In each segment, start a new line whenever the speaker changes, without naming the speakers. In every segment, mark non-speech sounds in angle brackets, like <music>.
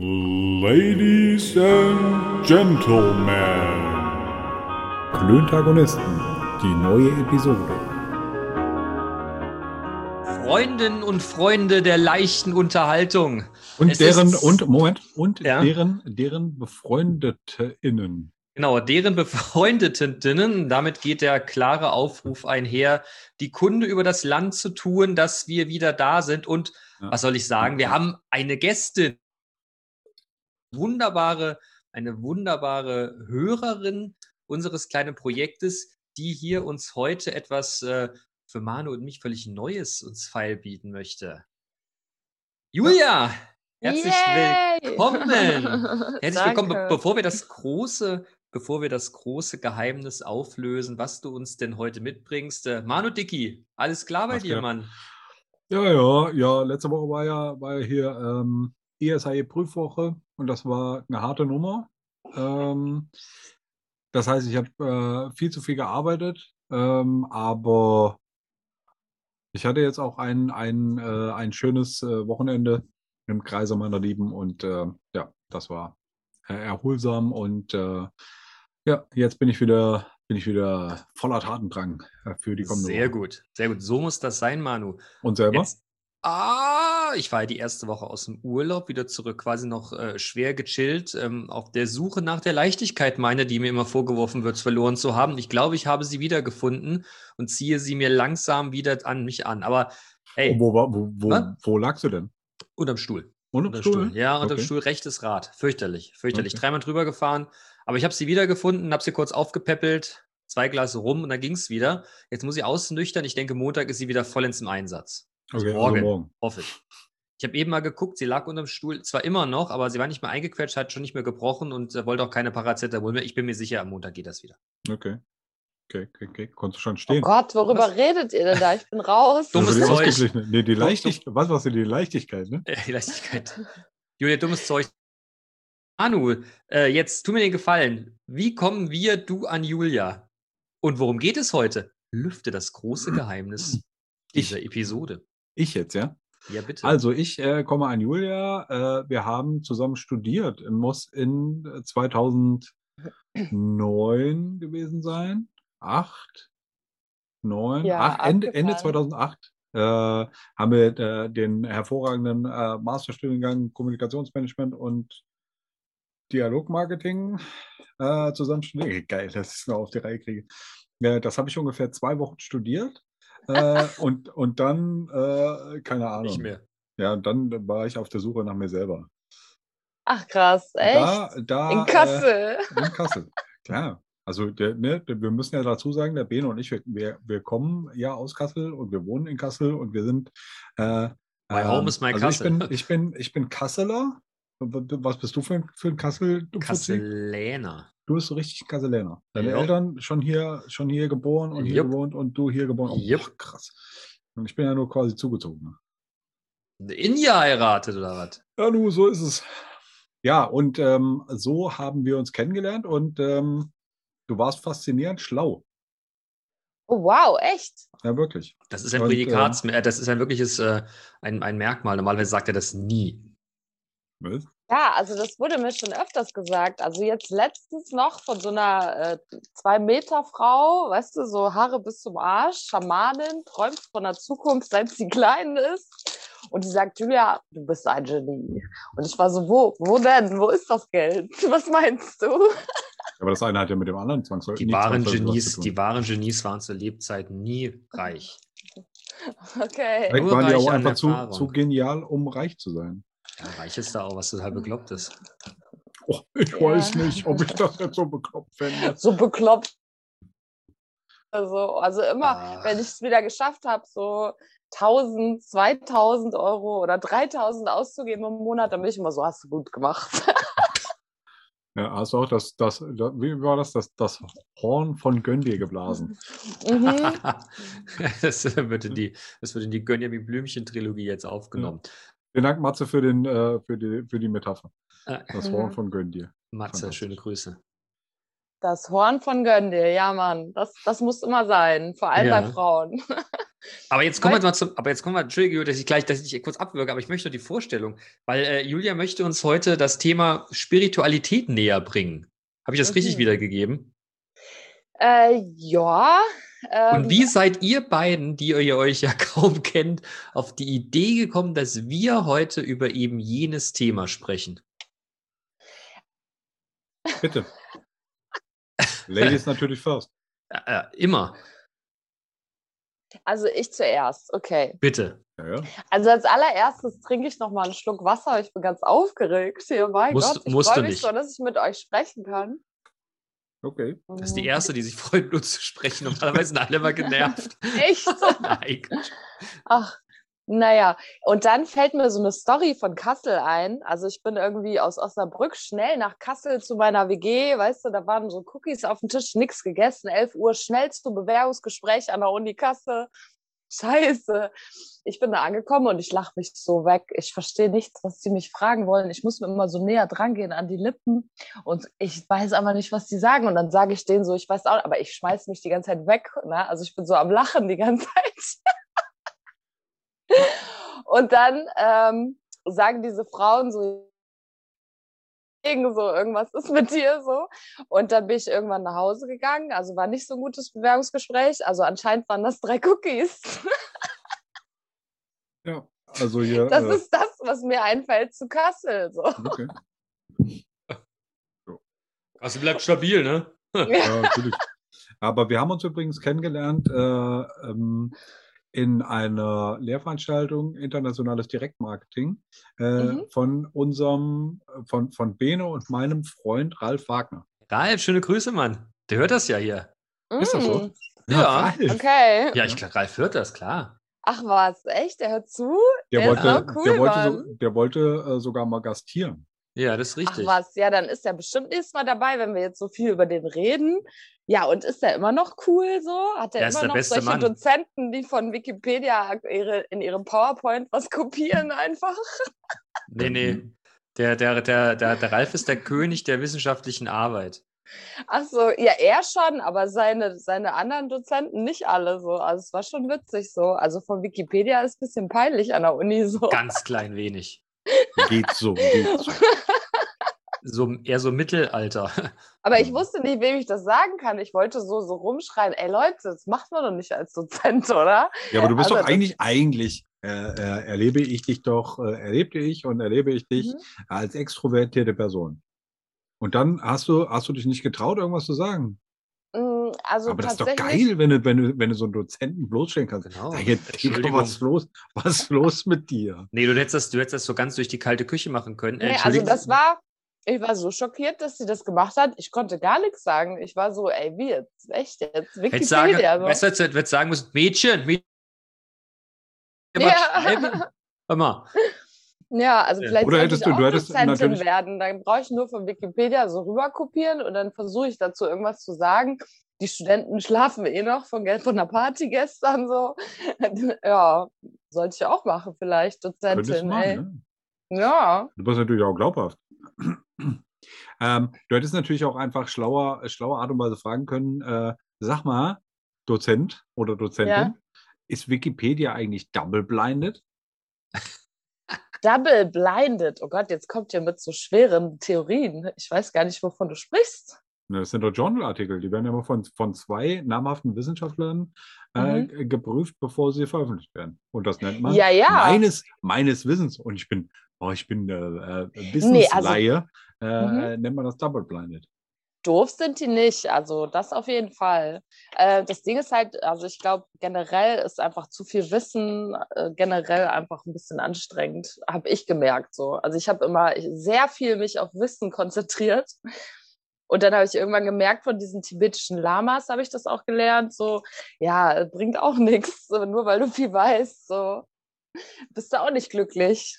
Ladies and Gentlemen. Klöntagonisten, die neue Episode.
Freundinnen und Freunde der leichten Unterhaltung.
Und
Es
deren, und Moment, und
Ja.
deren, deren BefreundetInnen.
Genau, deren Befreundetinnen. Damit geht der klare Aufruf einher, die Kunde über das Land zu tun, dass wir wieder da sind. Und
Ja.
was soll ich sagen? Wir haben eine Gästin. Wunderbare, eine wunderbare Hörerin unseres kleinen Projektes, die hier uns heute etwas äh, für Manu und mich völlig Neues uns feilbieten möchte. Julia, herzlich
Yay!
willkommen. <laughs> Herzlich willkommen. Be
Danke.
bevor wir das große, bevor wir das große Geheimnis auflösen, was du uns denn heute mitbringst. Äh, Manu Dicky, alles klar bei
Was
dir,
geht?
Mann?
Ja, ja, ja, letzte Woche war ja, war ja hier ähm, ESAE-Prüfwoche und das war eine harte Nummer. Ähm, das heißt, ich habe äh, viel zu viel gearbeitet, ähm, aber ich hatte jetzt auch ein, ein, äh, ein schönes äh, Wochenende im Kreise meiner Lieben und äh, ja, das war erholsam und äh, ja, jetzt bin ich wieder, bin ich wieder voller Tatendrang äh, für die kommende
Sehr
Woche.
gut, sehr gut. So muss das sein, Manu.
Und selber?
Jetzt, ah, ich war ja die erste Woche aus dem Urlaub wieder zurück, quasi noch äh, schwer gechillt, ähm, auf der Suche nach der Leichtigkeit, meine, die mir immer vorgeworfen wird, verloren zu haben. Ich glaube, ich habe sie wiedergefunden und ziehe sie mir langsam wieder an mich an. Aber hey,
wo, war- wo, wo,
Was?
wo lagst du denn?
unterm Stuhl.
Unterm
Unterm
Stuhl?
Stuhl. Ja, unterm
Okay.
Stuhl, rechtes Rad. Fürchterlich, fürchterlich.
Okay.
Dreimal drüber gefahren, aber ich habe sie wiedergefunden, habe sie kurz aufgepäppelt, zwei Glas rum und dann ging es wieder. Jetzt muss ich ausnüchtern. Ich denke, Montag ist sie wieder vollends im Einsatz. Also
Okay,
morgen,
also morgen.
hoffe ich. Ich habe eben mal geguckt, sie lag unterm Stuhl, zwar immer noch, aber sie war nicht mehr eingequetscht, hat schon nicht mehr gebrochen und äh, wollte auch keine Paracetamol mehr. Ich bin mir sicher, am Montag geht das wieder.
Okay. Okay, okay, okay. Konntest du schon
Oh
stehen?
Gott, worüber
Was?
redet ihr denn da? Ich bin raus. <laughs>
Dummes
Also die
Zeug.
Nee, die Leichtigkeit. Was war denn die Leichtigkeit, ne? <laughs>
Die Leichtigkeit. Julia, dummes Zeug. Manu, äh, jetzt tu mir den Gefallen. Wie kommen wir, du, an Julia? Und worum geht es heute? Lüfte das große Geheimnis
Ich.
dieser Episode.
Ich jetzt, ja?
Ja, bitte.
Also, ich äh, komme an Julia. Äh, wir haben zusammen studiert. Muss in äh, 2009 gewesen sein. Acht? Neun?
Ja,
acht, Ende, Ende
abgefahren.
2008 äh, haben wir äh, den hervorragenden äh, Masterstudiengang Kommunikationsmanagement und Dialogmarketing äh, zusammen studiert. <laughs> Geil, dass ich es noch auf die Reihe kriege. Ja, das habe ich ungefähr zwei Wochen studiert. Äh, und, und dann, äh, keine Ahnung.
Nicht mehr.
Ja, und dann war ich auf der Suche nach mir selber.
Ach krass, echt?
Da, da,
In Kassel.
Äh, in Kassel, klar. Also der, ne, wir müssen ja dazu sagen, der Bene und ich, wir, wir, kommen ja aus Kassel und wir wohnen in Kassel und wir sind. Äh,
My home is my
also
Kassel.
Ich bin, ich bin, ich bin Kasseler. Was bist du für ein, für ein Kassel?
Kasseläner.
Du bist so richtig Kasseläner. Deine
Ja.
Eltern schon hier, schon hier geboren und hier
Jupp.
gewohnt und du hier geboren. Oh,
Jupp.
krass. Und ich bin ja nur quasi zugezogen.
Eine India heiratet oder was?
Ja, du, so ist es. Ja, und ähm, so haben wir uns kennengelernt und ähm, du warst faszinierend schlau.
Oh, wow, echt?
Ja, wirklich.
Das ist ein
Und,
Prädikats, äh, das ist ein wirkliches äh, ein, ein Merkmal. Normalerweise sagt er das nie.
Was?
Ja, also das wurde mir schon öfters gesagt. Also jetzt letztens noch von so einer äh, Zwei-Meter-Frau, weißt du, so Haare bis zum Arsch, Schamanin, träumt von der Zukunft, seit sie <laughs> klein ist. Und die sagt, Julia, du bist ein Genie. Und ich war so, wo, wo denn? Wo ist das Geld? <laughs> Was meinst du?
Aber das eine hat ja mit dem anderen zwangsläufig
Die wahren Genies, die wahren Genies waren zur Lebzeit nie reich. <laughs>
Okay.
Vielleicht
nur
waren die auch einfach zu, zu genial, um reich zu sein.
Ja, reich ist da auch, was total bekloppt ist.
Oh, ich
Ja.
weiß nicht, ob ich das jetzt so bekloppt fände.
so bekloppt. Also, also immer,
Ach.
wenn ich es wieder geschafft habe, so 1000, 2000 Euro oder 3000 auszugeben im Monat, dann bin ich immer so, hast du gut gemacht. <laughs>
Ja, hast du auch das, das, das, wie war das, das, das Horn von Gönn dir geblasen?
mhm. <laughs> <laughs>
das, wird in die, das wird in die Gönjamin Blümchen-Trilogie jetzt aufgenommen.
Vielen Dank, Matze, für, den, äh, für, die, für die Metapher.
Äh,
Das. Horn von Gönn dir.
Matze, schöne Grüße.
Das Horn von Gönn dir, ja Mann, das, das muss immer sein, vor allem
Ja.
bei Frauen. <laughs>
Aber jetzt kommen wir mal zum, aber jetzt kommen wir, Entschuldige, dass ich gleich, dass ich dich kurz abwürge, aber ich möchte nur die Vorstellung, weil äh, Julia möchte uns heute das Thema Spiritualität näher bringen. Habe ich das richtig
Mhm.
wiedergegeben?
Äh, ja. Ähm,
Und wie seid ihr beiden, die ihr euch ja <laughs> kaum kennt, auf die Idee gekommen, dass wir heute über eben jenes Thema sprechen?
Bitte. Ladies natürlich first. <laughs>
Äh, äh, immer,
Also ich zuerst, okay.
bitte.
Ja, ja.
Also als allererstes trinke ich noch mal einen Schluck Wasser. Ich bin ganz aufgeregt hier. Mein
Musst-
Gott, ich freue mich
nicht.
so, dass ich mit euch sprechen kann.
Okay.
Das ist die
Mhm.
erste, die sich freut, nur zu sprechen. Normalerweise sind alle immer <laughs> genervt.
Echt? <laughs>
Nein.
Ach, naja. Und dann fällt mir so eine Story von Kassel ein. Also ich bin irgendwie aus Osnabrück schnell nach Kassel zu meiner WG. Weißt du, da waren so Cookies auf dem Tisch, nichts gegessen. 11 Uhr schnell zu Bewerbungsgespräch an der Uni Kassel. Scheiße. Ich bin da angekommen und ich lache mich so weg. Ich verstehe nichts, was sie mich fragen wollen. Ich muss mir immer so näher dran gehen an die Lippen und ich weiß aber nicht, was die sagen. Und dann sage ich denen so, ich weiß auch, aber ich schmeiß mich die ganze Zeit weg. Ne? Also ich bin so am Lachen die ganze Zeit. <laughs> Und dann ähm, sagen diese Frauen so, so, irgendwas ist mit dir so. Und dann bin ich irgendwann nach Hause gegangen. Also war nicht so ein gutes Bewerbungsgespräch. Also anscheinend waren das drei Cookies. <laughs>
Ja. Also hier.
Das
äh,
ist das, was mir einfällt zu Kassel. So.
okay. <laughs>
Also bleibt stabil, ne?
Ja, natürlich. Aber wir haben uns übrigens kennengelernt äh, ähm, in einer Lehrveranstaltung Internationales Direktmarketing äh,
Mhm.
von unserem, von, von Bene und meinem Freund Ralf Wagner.
Ralf, schöne Grüße, Mann. Der hört das ja hier.
Ist das so?
Mm,
Ja.
Ralf,
Okay.
Ja, ich glaube, Ralf hört das, klar.
Ach was, echt? Der hört zu?
der,
der ist
wollte,
cool,
der wollte, so, der wollte äh, sogar mal gastieren.
Ja, das ist richtig.
Ach was, ja, dann ist er bestimmt nächstes Mal dabei, wenn wir jetzt so viel über den reden. Ja, und ist er immer noch cool so? Hat er immer noch solche
Mann.
Dozenten, die von Wikipedia ihre, in ihrem PowerPoint was kopieren einfach? <laughs>
Nee, nee. Der, der, der, der, der Ralf ist der König der wissenschaftlichen Arbeit.
Ach so, ja, er schon, aber seine, seine anderen Dozenten nicht alle so. Also es war schon witzig so. Also von Wikipedia ist ein bisschen peinlich an der Uni so.
Ganz klein wenig.
Geht so, geht so. <laughs>
So, eher so Mittelalter.
Aber ich wusste nicht, wem ich das sagen kann. Ich wollte so, so rumschreien, ey Leute, das macht man doch nicht als Dozent, oder?
Ja, aber du bist
Also
doch eigentlich, eigentlich äh, äh, erlebe ich dich doch, äh, erlebte ich und erlebe ich dich
Mhm.
als extrovertierte Person. Und dann hast du, hast du dich nicht getraut, irgendwas zu sagen.
Mm, Also
Aber das ist doch geil, wenn du, wenn du, wenn du so einen Dozenten bloßstellen kannst.
Genau.
Sag jetzt, was ist los? Was ist los mit dir?
Nee, du hättest, das, du hättest das so ganz durch die kalte Küche machen können. Äh,
Nee, also das war, ich war so schockiert, dass sie das gemacht hat. Ich konnte gar nichts sagen. Ich war so, ey, wie jetzt? Echt jetzt?
Sagen,
Wikipedia.
weißt du,
so.
jetzt hättest sagen müssen, Mädchen, Mädchen.
Ja.
Hör mal. <laughs>
Ja, also vielleicht
Oder hättest du- du hättest
Dozentin
natürlich-
werden. Dann brauche ich nur von Wikipedia so rüberkopieren und dann versuche ich dazu irgendwas zu sagen. Die Studenten schlafen eh noch von, von der Party gestern so. <laughs> ja, sollte ich auch machen vielleicht, Dozentin.
Machen, ne?
Ja,
Du bist natürlich auch glaubhaft. <clears throat> ähm, du hättest natürlich auch einfach schlauer, schlauer Art und Weise fragen können, äh, sag mal, Dozent oder Dozentin,
Ja.
ist Wikipedia eigentlich double blinded? <laughs>
double blinded. Oh Gott, jetzt kommt ihr mit so schweren Theorien. Ich weiß gar nicht, wovon du sprichst.
Ne, Das sind doch Journalartikel, die werden ja immer von, von zwei namhaften Wissenschaftlern äh, g- geprüft, bevor sie veröffentlicht werden. Und das nennt man
Mhm. Ja, ja.
meines, meines Wissens, und ich bin, oh, ich bin äh, äh,
Nee, also-
Wissensleihe, äh,
Mhm.
äh, nennt man das double blinded.
Doof sind die nicht, also das auf jeden Fall. Äh, das Ding ist halt, also ich glaube, generell ist einfach zu viel Wissen äh, generell einfach ein bisschen anstrengend, habe ich gemerkt so. Also ich habe immer sehr viel mich auf Wissen konzentriert. Und dann habe ich irgendwann gemerkt, von diesen tibetischen Lamas habe ich das auch gelernt, so, ja, bringt auch nichts, so, nur weil du viel weißt, so, bist du auch nicht glücklich.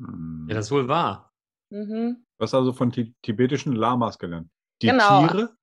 Hm.
Ja, das ist wohl wahr.
Mhm.
Du hast also von ti tibetischen Lamas gelernt. Die
Genau.
Tiere,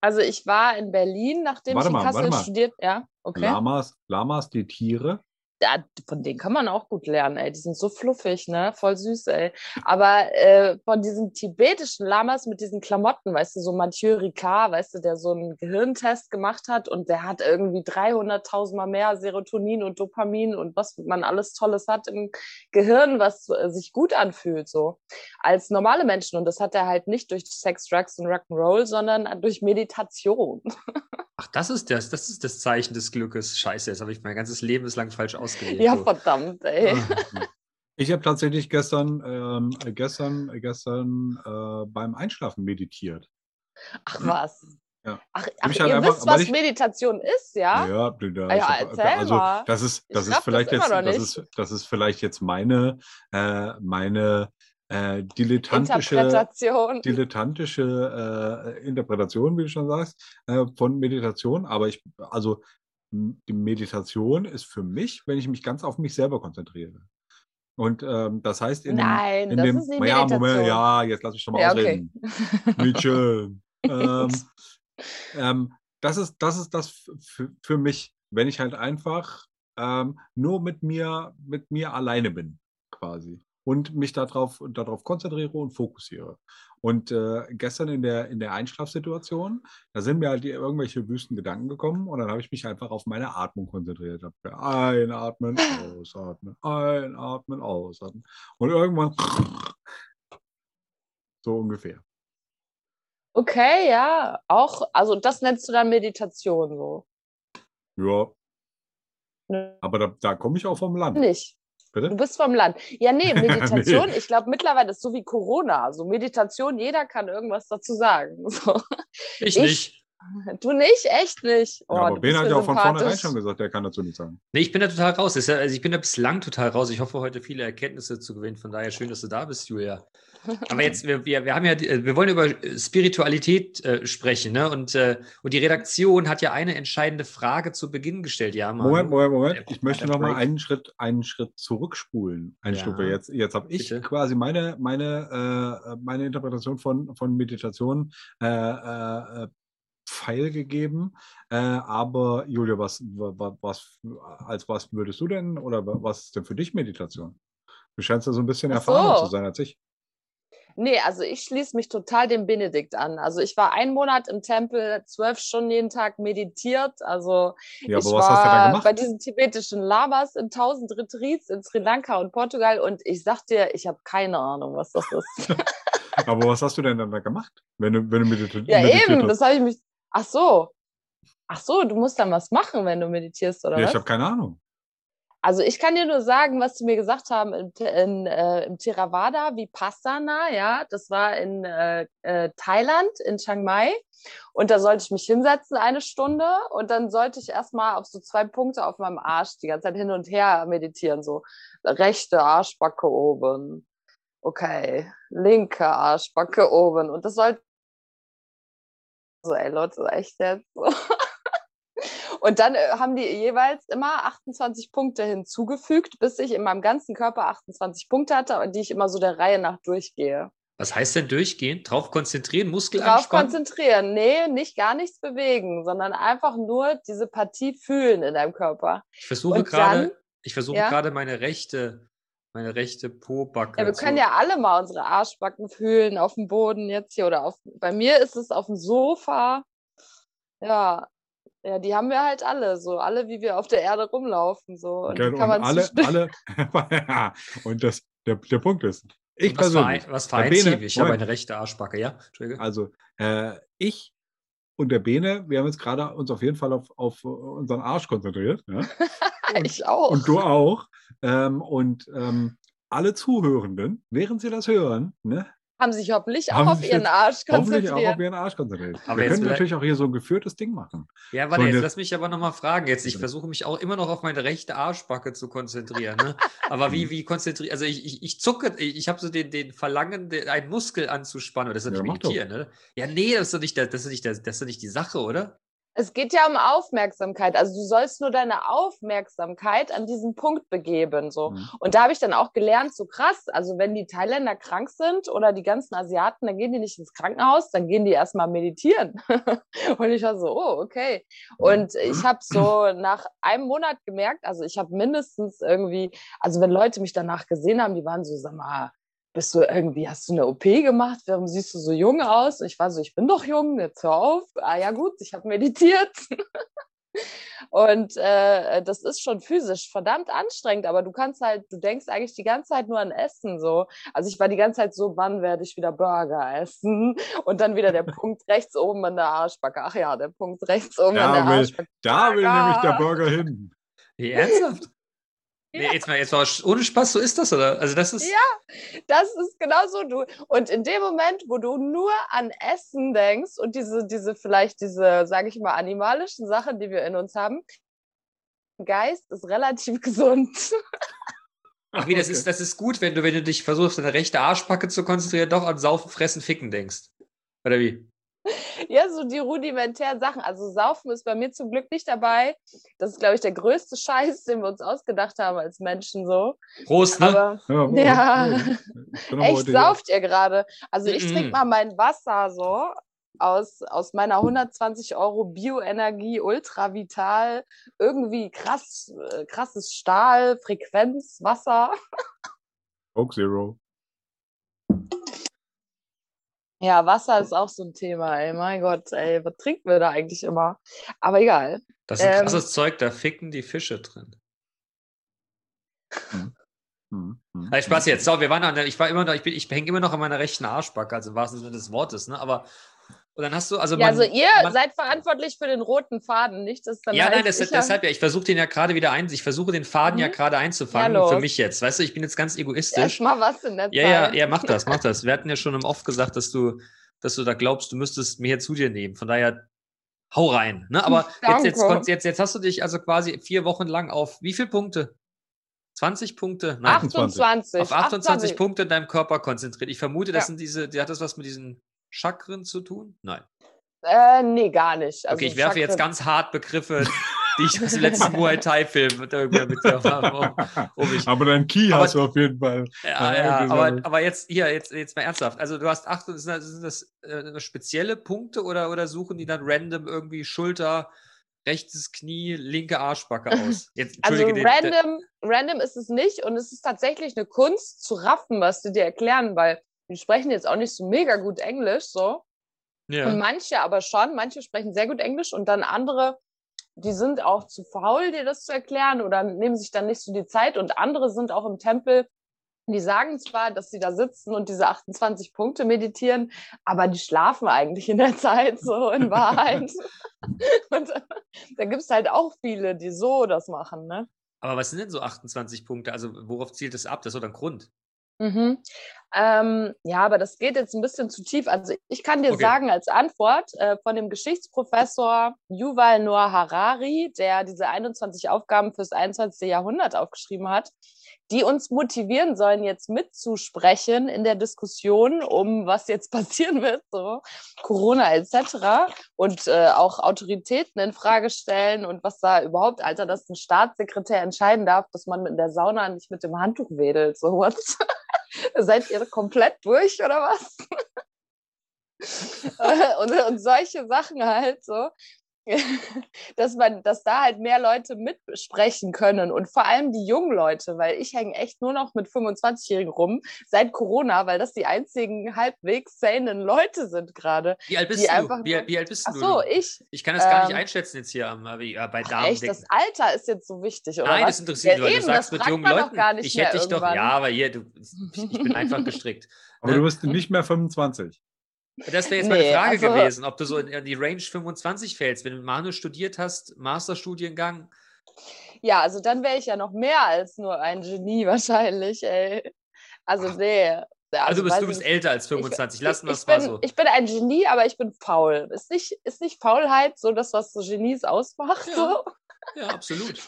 Also ich war in Berlin, nachdem
Warte
ich in
mal,
Kassel studiert, ja, okay.
Lamas, Lamas, die Tiere
ja, von denen kann man auch gut lernen, ey. Die sind so fluffig, ne? Voll süß, ey. Aber äh, von diesen tibetischen Lamas mit diesen Klamotten, weißt du, so Mathieu Ricard, weißt du, der so einen Gehirntest gemacht hat und der hat irgendwie 300.000 Mal mehr Serotonin und Dopamin und was man alles Tolles hat im Gehirn, was äh, sich gut anfühlt, so, als normale Menschen. Und das hat er halt nicht durch Sex, Drugs und Rock'n'Roll, sondern durch Meditation. <laughs>
Ach, das ist das, das ist das Zeichen des Glückes. Scheiße, jetzt habe ich mein ganzes Leben bislang falsch ausgewählt.
Ja,
so.
verdammt, ey.
Ah, Ich habe tatsächlich gestern, ähm, gestern, gestern äh, beim Einschlafen meditiert.
Ach was.
Ja.
Ach, ach
ich halt
ihr
einfach-
wisst, was
ich-
Meditation ist, ja?
Ja,
ja,
ich hab-
erzähl
also
mal.
das ist, das ist vielleicht
das
jetzt, das ist, das ist vielleicht jetzt meine, äh, meine äh, dilettantische,
Interpretation.
dilettantische äh, Interpretation, wie du schon sagst, äh, von Meditation. Aber ich, also die Meditation ist für mich, wenn ich mich ganz auf mich selber konzentriere. Und ähm, das heißt, in
Nein,
dem, in
das
dem ja, Moment,
Meditation.
ja, jetzt lass mich schon mal
Ja, okay.
ausreden. Nietzsche. <laughs> ähm, ähm, das ist das, ist das für mich, wenn ich halt einfach ähm, nur mit mir, mit mir alleine bin, quasi. Und mich darauf, darauf konzentriere und fokussiere. Und äh, gestern in der, in der Einschlafsituation, da sind mir halt irgendwelche wüsten Gedanken gekommen und dann habe ich mich einfach auf meine Atmung konzentriert. Einatmen, ausatmen, einatmen, ausatmen. Und irgendwann <laughs> so ungefähr.
Okay, ja. Auch, also das nennst du dann Meditation so.
Ja, aber da, da komme ich auch vom Land.
Nicht. Du
Bitte?
bist vom Land. Ja, nee, <laughs> Meditation, ich glaube mittlerweile ist so wie Corona. So Meditation, jeder kann irgendwas dazu sagen. <laughs> So.
Ich,
Ich-
nicht. <laughs>
Du nicht? Echt nicht? Oh,
ja, aber Ben hat ja auch von vornherein schon gesagt, der kann dazu nichts sagen.
Nee, ich bin da total raus. Ist ja- Also ich bin da bislang total raus. Ich hoffe, heute viele Erkenntnisse zu gewinnen. Von daher schön, dass du da bist, Julia. <laughs> Aber jetzt, wir, wir, wir haben ja, die- wir wollen über Spiritualität äh, sprechen, ne? Und, äh, und die Redaktion hat ja eine entscheidende Frage zu Beginn gestellt. Ja, Manu?
Moment, Moment, Moment. Ich möchte
der
noch mal
Break.
einen Schritt, einen Schritt zurückspulen. Eine
Ja.
Stufe. Jetzt, jetzt habe ich
Bitte.
quasi meine, meine, äh, meine Interpretation von, von Meditation äh, äh, äh, Pfeil gegeben. Äh, aber Julia, was, was, was, als was würdest du denn oder was ist denn für dich Meditation? Du scheinst ja so ein bisschen
Ach
erfahrener
so.
zu sein als ich.
Nee, also ich schließe mich total dem Benedikt an. Also ich war einen Monat im Tempel, zwölf Stunden jeden Tag meditiert. Also
Ja,
ich
aber was hast du da
war
gemacht?
bei diesen tibetischen Lamas in tausend Retreats in Sri Lanka und Portugal und ich sag dir, ich habe keine Ahnung, was das ist. <laughs>
Aber was hast du denn dann da gemacht, wenn du, wenn du <laughs> mediti
ja,
meditiert
eben,
hast?
das habe ich mich. Ach so. Ach so, du musst dann was machen, wenn du meditierst, oder
Ja, ich
was?
habe keine Ahnung.
Also ich kann dir nur sagen, was sie mir gesagt haben in, in, äh, im Theravada Vipassana, ja, das war in äh, äh, Thailand, in Chiang Mai. Und da sollte ich mich hinsetzen eine Stunde und dann sollte ich erstmal auf so zwei Punkte auf meinem Arsch die ganze Zeit hin und her meditieren. So rechte Arschbacke oben. Okay, linke Arschbacke oben. Und das sollte so, ey Leute, echt jetzt. <laughs> Und dann äh, haben die jeweils immer 28 Punkte hinzugefügt, bis ich in meinem ganzen Körper 28 Punkte hatte, und die ich immer so der Reihe nach durchgehe.
Was heißt denn durchgehen? Drauf konzentrieren, Muskel
Drauf
anspannen?
konzentrieren. Nee, nicht gar nichts bewegen, sondern einfach nur diese Partie fühlen in deinem Körper.
Ich versuche gerade, ich versuche
Ja?
gerade meine rechte, meine rechte Po-Backe.
Ja, wir können ja alle mal unsere Arschbacken fühlen auf dem Boden jetzt hier oder auf. Bei mir ist es auf dem Sofa. Ja. Ja, die haben wir halt alle, so alle, wie wir auf der Erde rumlaufen. So. Und
Und
kann man
alle, alle, <laughs> und das, der, der Punkt ist, ich
was,
persönlich,
verein, was vereint sie?
Bene-
Ich habe eine rechte Arschbacke, ja?
Also äh, ich und der Bene, wir haben jetzt gerade uns auf jeden Fall auf, auf unseren Arsch konzentriert. Ja? <laughs>
ich auch.
Und du auch. Ähm, und ähm, alle Zuhörenden, während sie das hören, ne,
haben sich hoffentlich auch
Haben
auf
sich
ihren Arsch
hoffentlich auch auf
konzentriert.
ihren Arsch konzentriert.
Aber
wir können natürlich auch hier so ein geführtes Ding machen.
Ja, warte,
So,
jetzt lass mich aber nochmal fragen. Jetzt, ich versuche mich auch immer noch auf meine rechte Arschbacke zu konzentrieren. Ne? Aber wie, <laughs> wie konzentriere Also ich, ich, ich zucke, ich, ich habe so den, den Verlangen, den, einen Muskel anzuspannen. Das ist doch
Ja,
meditieren, ne? Ja, nee, das ist doch nicht, der- das ist nicht, der- das ist doch nicht die Sache, oder?
Es geht ja um Aufmerksamkeit. Also du sollst nur deine Aufmerksamkeit an diesen Punkt begeben. So.
Mhm.
Und da habe ich dann auch gelernt, so krass, also wenn die Thailänder krank sind oder die ganzen Asiaten, dann gehen die nicht ins Krankenhaus, dann gehen die erstmal meditieren. <laughs> und ich war so, oh, okay. Und ich habe so nach einem Monat gemerkt, also ich habe mindestens irgendwie, also wenn Leute mich danach gesehen haben, die waren so, sag mal, bist du irgendwie, hast du eine OP gemacht? Warum siehst du so jung aus? Und ich war so, ich bin doch jung, jetzt hör auf. Ah ja gut, ich habe meditiert. <laughs> Und äh, das ist schon physisch verdammt anstrengend, aber du kannst halt, du denkst eigentlich die ganze Zeit nur an Essen so. Also ich war die ganze Zeit so, wann werde ich wieder Burger essen? Und dann wieder der <laughs> Punkt rechts oben an der Arschbacke. Ach ja, der Punkt rechts oben an der
Da will,
Arschbacke.
da will nämlich der Burger hin.
Nee, ernsthaft? Nee, jetzt mal, jetzt mal ohne Spaß, so ist das, oder? Also das ist.
Ja. Das ist genauso du. Und in dem Moment, wo du nur an Essen denkst und diese, diese vielleicht diese, sage ich mal, animalischen Sachen, die wir in uns haben, Geist ist relativ <laughs> gesund.
Ach, wie, das
Okay.
ist, das ist gut, wenn du, wenn du dich versuchst, deine rechte Arschbacke zu konzentrieren, doch an Saufen, Fressen, Ficken denkst. Oder wie? <laughs>
Ja, so die rudimentären Sachen. Also Saufen ist bei mir zum Glück nicht dabei. Das ist, glaube ich, der größte <laughs> Scheiß, den wir uns ausgedacht haben als Menschen so.
Prost, ne?
Aber
Ja,
Ja.
Bin <laughs> aber
echt
hier.
sauft ihr gerade. Also ich trinke mal mein Wasser so aus, aus meiner 120 Euro Bioenergie, Ultra Vital, irgendwie krass, äh, krasses Stahl, Frequenz, Wasser.
Coke Zero.
Ja, Wasser ist auch so ein Thema, ey. Mein Gott, ey, was trinken wir da eigentlich immer? Aber egal.
Das ist ein
ähm,
krasses Zeug, da ficken die Fische drin.
Hm, hm,
Nein, Spaß jetzt. So, wir waren an der, ich war immer noch, ich bin, ich hänge immer noch an meiner rechten Arschbacke, also im wahrsten Sinne des Wortes, ne? Aber und dann hast du, also
Ja,
man,
also ihr
man,
seid verantwortlich für den roten Faden, nicht? Das dann
Ja, nein,
heißt,
das,
ich
deshalb ja. Ich versuche den ja gerade wieder ein, ich versuche den Faden ja
Mhm.
gerade einzufangen
Ja,
für mich jetzt. Weißt du, ich bin jetzt ganz egoistisch.
Erstmal was in der
Ja, ja,
Zeit.
ja, mach das, mach das. Wir hatten ja schon im Off gesagt, dass du, dass du da glaubst, du müsstest mir hier zu dir nehmen. Von daher hau rein. Ne? Aber <laughs> jetzt, jetzt, jetzt, jetzt hast du dich also quasi vier Wochen lang auf wie viele Punkte? 20 Punkte? Nein,
28.
auf 28 Punkte in deinem Körper konzentriert. Ich vermute, das
Ja.
sind diese, die hat das was mit diesen Chakren zu tun? Nein.
Äh, nee, gar nicht. Also
Okay, ich werfe jetzt
Chakren-
ganz hart Begriffe, die ich aus dem letzten <laughs> Muay Thai-Film mit, mit dir habe. um mich-
Aber dein Key
Aber-
hast du auf jeden Fall.
Ja,
Ja,
aber, aber jetzt hier, jetzt, jetzt mal ernsthaft. Also du hast acht, sind das, sind das äh, spezielle Punkte oder, oder suchen die dann random irgendwie Schulter, rechtes Knie, linke Arschbacke aus? <laughs> Jetzt,
Also
den-
random, random ist es nicht und es ist tatsächlich eine Kunst zu raffen, was sie dir erklären, weil die sprechen jetzt auch nicht so mega gut Englisch, so.
der-
Und
ja.
manche aber schon, manche sprechen sehr gut Englisch und dann andere, die sind auch zu faul, dir das zu erklären oder nehmen sich dann nicht so die Zeit und andere sind auch im Tempel, die sagen zwar, dass sie da sitzen und diese 28 Punkte meditieren, aber die schlafen eigentlich in der Zeit, so in <laughs> Wahrheit. und da gibt es halt auch viele, die so das machen, ne?
Aber was sind denn so 28 Punkte? Also worauf zielt es ab? Das ist doch ein Grund.
Mhm. Ähm, ja, aber das geht jetzt ein bisschen zu tief. Also ich kann dir
Okay.
sagen als Antwort äh, von dem Geschichtsprofessor Yuval Noah Harari, der diese 21 Aufgaben fürs 21. Jahrhundert aufgeschrieben hat, die uns motivieren sollen, jetzt mitzusprechen in der Diskussion um was jetzt <laughs> passieren wird, so Corona etc. Und äh, auch Autoritäten in Frage stellen und was da überhaupt, Alter, dass ein Staatssekretär entscheiden darf, dass man in der Sauna nicht mit dem Handtuch wedelt. So what? <laughs> Seid ihr komplett durch oder was? <laughs> und, und solche Sachen halt so. <laughs> Dass man, dass da halt mehr Leute mitsprechen können und vor allem die jungen Leute, weil ich hänge echt nur noch mit 25-Jährigen rum seit Corona, weil das die einzigen halbwegs sanen Leute sind gerade.
Wie alt bist
Die
du?
einfach
Wie, wie alt bist
Ach
du?
so,
du?
ich.
Ich kann das gar nicht
ähm,
einschätzen jetzt hier am, äh, bei Damen.
Echt, das Alter ist jetzt so wichtig, oder
Nein,
was?
das interessiert
Ja,
weil du sagst
das
mit jungen Leuten.
gar nicht
ich hätte dich doch, ja, aber hier, du, ich bin einfach <laughs> gestrickt.
Aber
Ne?
du bist nicht mehr 25.
Das wäre jetzt meine
Nee,
Frage
also-
gewesen, ob du so in, in die Range 25 fällst, wenn du Manu studiert hast, Masterstudiengang.
Ja, also dann wäre ich ja noch mehr als nur ein Genie <laughs> wahrscheinlich, ey. Also nee.
Also, du bist, du bist
nicht.
älter als 25, lassen wir es mal so.
ich bin ein Genie, aber ich bin faul. Ist nicht, ist nicht Faulheit so das, was so Genies ausmacht?
Ja.
So?
Ja, absolut.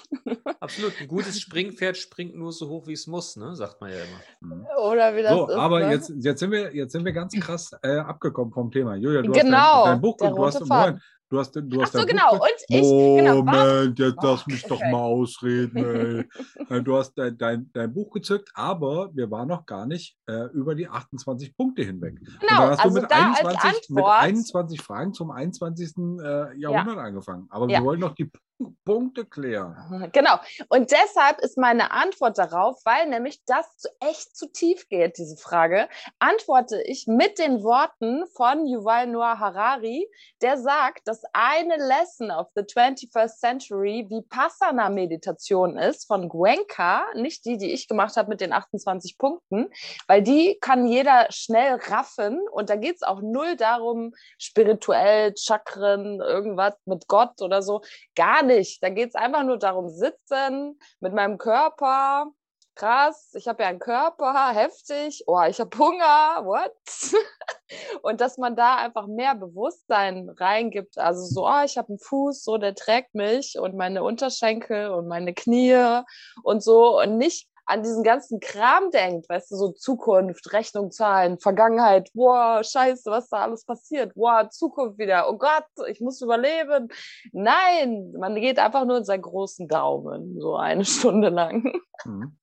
Absolut. Ein gutes Springpferd springt nur so hoch, wie es muss, ne? sagt man ja immer.
Mhm.
Oder wie das
So,
ist.
aber
ne?
jetzt, jetzt, sind wir, jetzt sind wir ganz krass äh, abgekommen vom Thema. Julia, du
Genau,
hast dein, dein Buch und du hast. Moment, Du hast, du hast
Ach so,
dein
genau.
Buch
Und ich, genau,
Moment, jetzt lass mich doch
okay.
mal ausreden. Ey. <laughs> Äh, Du hast dein, dein, dein Buch gezückt, aber wir waren noch gar nicht äh, über die 28 Punkte hinweg. Und
genau,
dann hast
also
du mit,
da als
21, mit
Antwort,
21 Fragen zum 21. Äh, Jahrhundert angefangen. Aber
Ja.
wir wollen noch die Punkte klären. <laughs>
Genau. Und deshalb ist meine Antwort darauf, weil nämlich das echt zu tief geht, diese Frage, antworte ich mit den Worten von Yuval Noah Harari, der sagt, dass eine Lesson of the 21st Century Vipassana-Meditation ist von Gwenka, nicht die, die ich gemacht habe mit den 28 Punkten, weil die kann jeder schnell raffen und da geht es auch null darum, spirituell, Chakren, irgendwas mit Gott oder so. Gar nicht. Da geht es einfach nur darum, sitzen mit meinem Körper. Krass, ich habe ja einen Körper, heftig. Oh, ich habe Hunger. What? <laughs> Und dass man da einfach mehr Bewusstsein reingibt. Also so, oh, ich habe einen Fuß, so der trägt mich und meine Unterschenkel und meine Knie und so und nicht an diesen ganzen Kram denkt, weißt du, so Zukunft, Rechnung zahlen, Vergangenheit, boah, scheiße, was da alles passiert, boah, Zukunft wieder, oh Gott, ich muss überleben. Nein, man geht einfach nur in seinen großen Daumen, so eine <laughs> Stunde lang.
Mhm.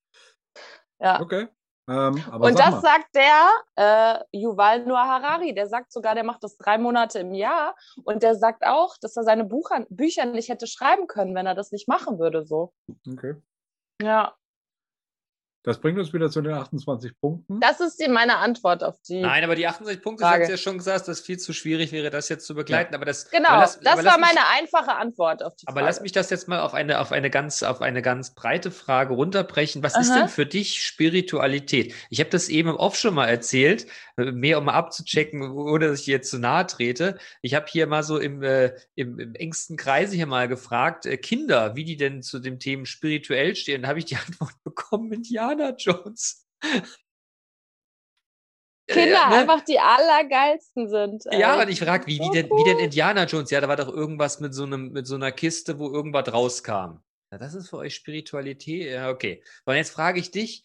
Ja.
Okay. Ähm,
Und das
mal,
sagt der äh, Yuval Noah Harari. Der sagt sogar, der macht das drei Monate im Jahr. Und der sagt auch, dass er seine Bucher, Bücher nicht hätte schreiben können, wenn er das nicht machen würde. So.
okay.
Ja,
Das bringt uns wieder zu den 28 Punkten.
das ist die, meine Antwort auf die.
Nein, aber die 68 Punkte,
Frage.
hast ja schon gesagt, dass es viel zu schwierig wäre, das jetzt zu begleiten. Aber das,
Genau,
aber lass-
das
aber
war
mich-
meine einfache Antwort auf die
Aber
Frage.
lass mich das jetzt mal auf eine, auf eine ganz, auf eine ganz breite Frage runterbrechen. Was ist
Aha.
denn für dich Spiritualität? Ich habe das eben im Off schon mal erzählt, äh, mehr um mal abzuchecken, ohne dass ich jetzt zu nahe trete. Ich habe hier mal so im, äh, im, im engsten Kreise hier mal gefragt, äh, Kinder, wie die denn zu dem Thema spirituell stehen. Da habe ich die <laughs> Antwort bekommen, Indiana Jones. <laughs>
Kinder
Äh, ne?
einfach die allergeilsten sind. ey.
Ja, und ich frage, wie, wie, denn, wie denn. Indiana Jones? Ja, da war doch irgendwas mit so, einem, mit so einer Kiste, wo irgendwas rauskam. Ja, das ist für euch Spiritualität? Ja, okay. Und jetzt frage ich dich,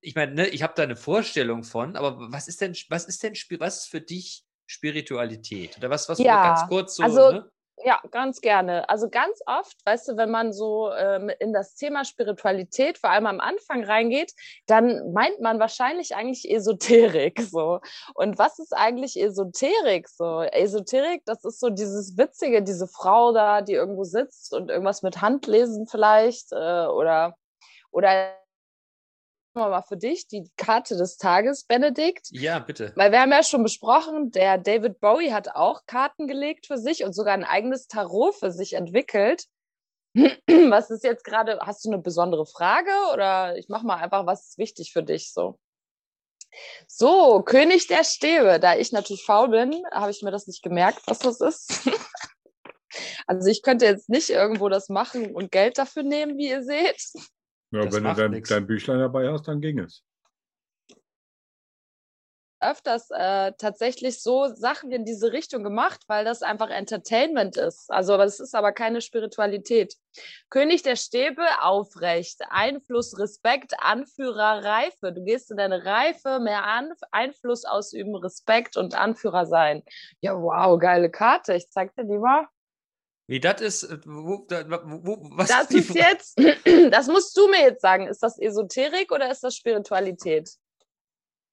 ich meine, ne, ich habe da eine Vorstellung von, aber was ist denn, was ist denn, was ist für dich Spiritualität? Oder was, was
Ja,
ganz kurz so,
also
ne?
Ja, ganz gerne. Also ganz oft, weißt du, wenn man so ähm, in das Thema Spiritualität, vor allem am Anfang reingeht, dann meint man wahrscheinlich eigentlich Esoterik <laughs> so. Und was ist eigentlich Esoterik so? Esoterik, das ist so dieses Witzige, diese Frau da, die irgendwo sitzt und irgendwas mit Handlesen vielleicht äh, oder oder mal für dich die Karte des Tages, Benedikt.
Ja, bitte.
Weil wir haben ja schon besprochen, der David Bowie hat auch Karten gelegt für sich und sogar ein eigenes Tarot für sich entwickelt. <clears throat> Was ist jetzt gerade, hast du eine besondere Frage oder ich mach mal einfach, was ist wichtig für dich so? So, König der Stäbe. Da ich natürlich faul bin, habe ich mir das nicht gemerkt, was das ist. <laughs> Also ich könnte jetzt nicht irgendwo das machen und Geld dafür nehmen, wie ihr seht.
Ja,
Das
wenn du dein, dein Büchlein dabei hast, dann ging es.
öfters äh, tatsächlich so Sachen in diese Richtung gemacht, weil das einfach Entertainment ist. Also, aber es ist aber keine Spiritualität. König der Stäbe, aufrecht, Einfluss, Respekt, Anführer, Reife. Du gehst in deine Reife, mehr An Einfluss ausüben, Respekt und Anführer sein. Ja, wow, geile Karte. Ich zeig dir die mal.
Wie das ist, äh, wo, wo, was
Das <laughs> ist jetzt, <clears throat> das musst du mir jetzt sagen. Ist das Esoterik oder ist das Spiritualität?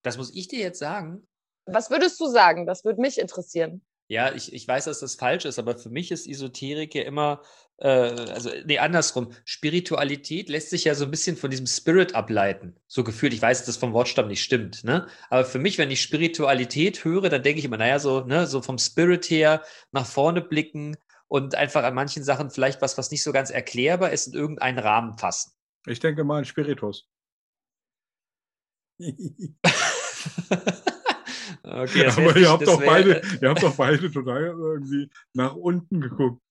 Das muss ich dir jetzt sagen.
Was würdest du sagen? Das würde mich interessieren.
Ja, ich, ich weiß, dass das falsch ist, aber für mich ist Esoterik ja immer, äh, also, nee, andersrum. Spiritualität lässt sich ja so ein bisschen von diesem Spirit ableiten. So gefühlt. Ich weiß, dass das vom Wortstamm nicht stimmt, ne? Aber für mich, wenn ich Spiritualität höre, dann denke ich immer, naja, so, ne, so vom Spirit her nach vorne blicken und einfach an manchen Sachen vielleicht was, was nicht so ganz erklärbar ist, in irgendeinen Rahmen fassen.
Ich denke mal an Spiritus. <laughs>
okay,
Aber ihr habt, doch beide, ihr habt doch beide total irgendwie nach unten geguckt.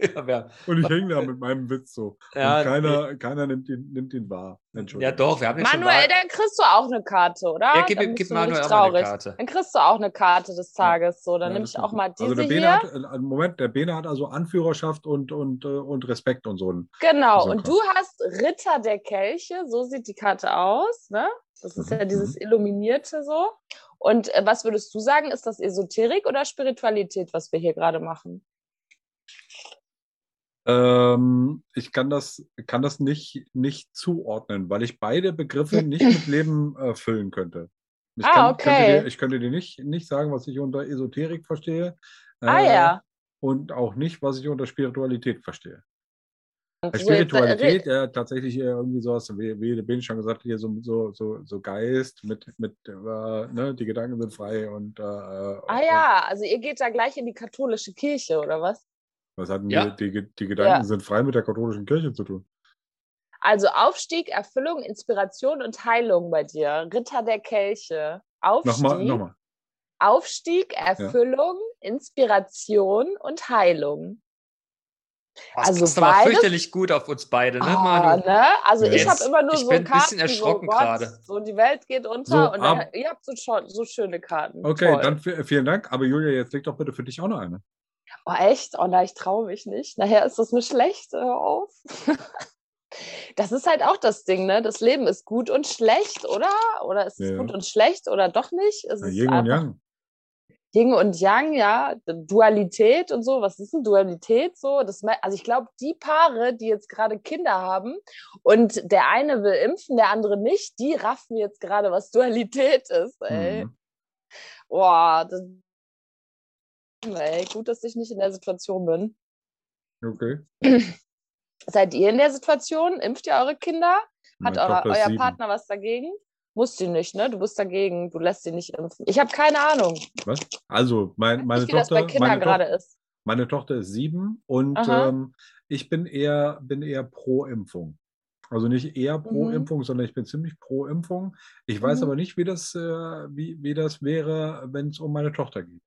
<laughs>
Ja, wir,
Und ich hänge da mit meinem Witz so.
Ja,
und keiner, keiner nimmt, ihn, nimmt ihn wahr.
ja,
Entschuldigung.
doch, wir haben ja
Manuel,
mal.
dann kriegst du auch eine Karte, oder?
Ja, gib, gib Manuel
nicht
auch mal eine
traurig.
Karte.
Dann kriegst du auch eine Karte des Tages. So, dann
Ja,
nehme ich auch
stimmt.
mal diese
Also der Bene
hier.
hat, äh, Moment, der Bene hat also Anführerschaft und, und, äh, und Respekt und so.
Genau,
So
und du hast Ritter der Kelche, so sieht die Karte aus, ne? Das ist ja
Mhm,
dieses Illuminierte so. Und äh, was würdest du sagen, ist das Esoterik oder Spiritualität, was wir hier gerade machen?
Ähm, ich kann das, kann das nicht, nicht zuordnen, weil ich beide Begriffe nicht mit Leben äh, füllen könnte. Ich,
Ah,
kann, könnte
okay.
dir, ich könnte dir nicht, nicht sagen, was ich unter Esoterik verstehe.
Ah
äh,
ja.
Und auch nicht, was ich unter Spiritualität verstehe.
Und so jetzt, äh,
Spiritualität, ja, tatsächlich irgendwie sowas, wie, wie der Ben schon gesagt hat, hier so, so, so, so Geist mit, mit äh, ne, die Gedanken sind frei und äh,
Ah ja, also ihr geht da gleich in die katholische Kirche, oder was?
Was hatten
Ja.
die, die, die Gedanken
Ja.
sind frei mit der katholischen Kirche zu tun?
Also Aufstieg, Erfüllung, Inspiration und Heilung bei dir. Ritter der Kelche. Aufstieg,
Nochmal, nochmal.
Aufstieg Erfüllung, Inspiration und Heilung.
Das
Also
passt aber fürchterlich gut auf uns beide, ne, Manu?
ne? Also
Ja.
ich habe immer nur
ich
so
bin ein
Karten,
bisschen erschrocken
so,
gerade.
so die Welt geht unter
So,
und
ab-
dann, ihr habt so, so schöne Karten.
Okay,
Toll.
dann vielen Dank. Aber Julia, jetzt leg doch bitte für dich auch noch eine.
Oh, echt? Oh nein, ich traue mich nicht. Nachher ist das mir schlecht. Hör auf. <laughs> Das ist halt auch das Ding, ne? Das Leben ist gut und schlecht, oder? Oder ist es
Ja.
gut und schlecht oder doch nicht? Es ist
Yin und Yang.
Yin und Yang, ja, Dualität und so. Was ist denn Dualität so? Das, also ich glaube, die Paare, die jetzt gerade Kinder haben und der eine will impfen, der andere nicht, die raffen jetzt gerade, was Dualität ist. Ey.
Mhm.
Boah, das, ey, gut, dass ich nicht in der Situation bin.
Okay. <clears throat>
Seid ihr in der Situation? Impft ihr eure Kinder? Hat
Meine
euer,
sieben.
Partner was dagegen? Muss sie nicht, ne? Du bist dagegen. Du lässt sie nicht impfen. Ich habe keine Ahnung.
Was? Also, mein, meine,
Nicht,
Tochter, meine,
gerade
Tochter,
ist.
meine Tochter ist sieben und ähm, ich bin eher, bin eher pro Impfung. Also nicht eher pro
Mhm.
Impfung, sondern ich bin ziemlich pro Impfung. Ich weiß
Mhm.
aber nicht, wie das, äh, wie, wie das wäre, wenn es um meine Tochter geht.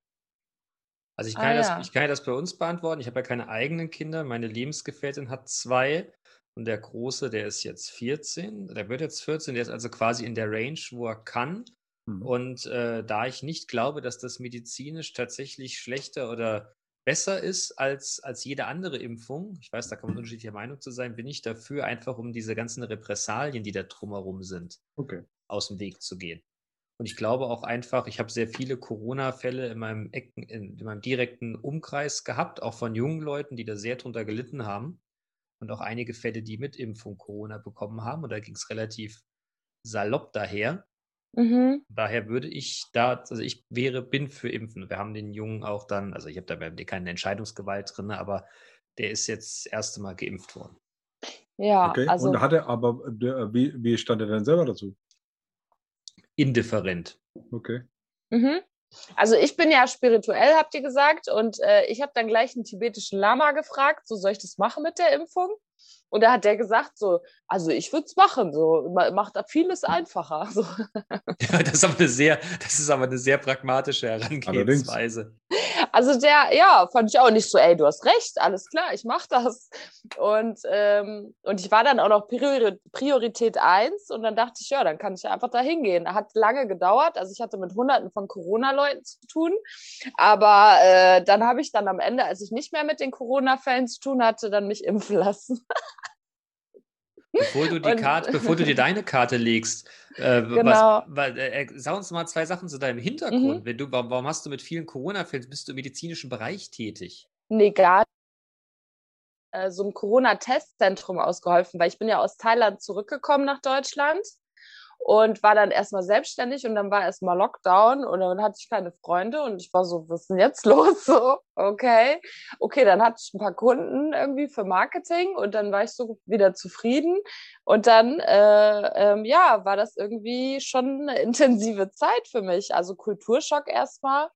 Also ich
Ah,
kann,
ja.
das, ich kann ja das bei uns beantworten. Ich habe ja keine eigenen Kinder. Meine Lebensgefährtin hat zwei. Und der Große, der ist jetzt 14. Der wird jetzt 14. Der ist also quasi in der Range, wo er kann.
Mhm.
Und äh, da ich nicht glaube, dass das medizinisch tatsächlich schlechter oder besser ist als, als jede andere Impfung, ich weiß, da kann man unterschiedlicher Meinung zu sein, bin ich dafür, einfach um diese ganzen Repressalien, die da drumherum sind,
Okay.
aus dem Weg zu gehen. Und ich glaube auch einfach, ich habe sehr viele Corona-Fälle in meinem, Ecken, in, in meinem direkten Umkreis gehabt, auch von jungen Leuten, die da sehr drunter gelitten haben. Und auch einige Fälle, die mit Impfung Corona bekommen haben. Und da ging es relativ salopp daher.
Mhm.
Daher würde ich da, also ich wäre, bin für Impfen. Wir haben den Jungen auch dann, also ich habe da bei dir keine Entscheidungsgewalt drin, aber der ist jetzt das erste Mal geimpft worden.
Ja,
okay.
also
und hat er aber, der, wie, wie stand er denn selber dazu?
Indifferent.
Okay.
Mhm. Also ich bin ja spirituell, habt ihr gesagt, und äh, ich habe dann gleich einen tibetischen Lama gefragt, so soll ich das machen mit der Impfung? Und da hat der gesagt, so, also ich würde es machen, so ma- macht da vieles einfacher. So. <laughs>
Ja, das ist aber eine sehr, das ist aber eine sehr pragmatische Herangehensweise.
Also der, ja, fand ich auch nicht so, ey, du hast recht, alles klar, ich mach das. Und, ähm, und ich war dann auch noch Priori Priorität 1 und dann dachte ich, ja, dann kann ich ja einfach da hingehen. Hat lange gedauert, also ich hatte mit hunderten von Corona-Leuten zu tun, aber äh, dann habe ich dann am Ende, als ich nicht mehr mit den Corona-Fällen zu tun hatte, dann mich impfen lassen. <laughs>
Bevor du, die
Und-
Karte, bevor du dir deine Karte legst, äh,
Genau.
was, weil, äh, sag uns mal zwei Sachen zu deinem Hintergrund.
Mhm.
Wenn du, warum, hast du mit vielen Corona-Fällen, bist du im medizinischen Bereich tätig?
Nee, gar. Äh, so einem Corona-Testzentrum ausgeholfen, weil ich bin ja aus Thailand zurückgekommen nach Deutschland und war dann erstmal selbstständig und dann war erstmal Lockdown und dann hatte ich keine Freunde und ich war so, was ist denn jetzt los? <laughs> So, okay. Okay, dann hatte ich ein paar Kunden irgendwie für Marketing und dann war ich so wieder zufrieden und dann, äh, ähm, ja, war das irgendwie schon eine intensive Zeit für mich. Also Kulturschock erstmal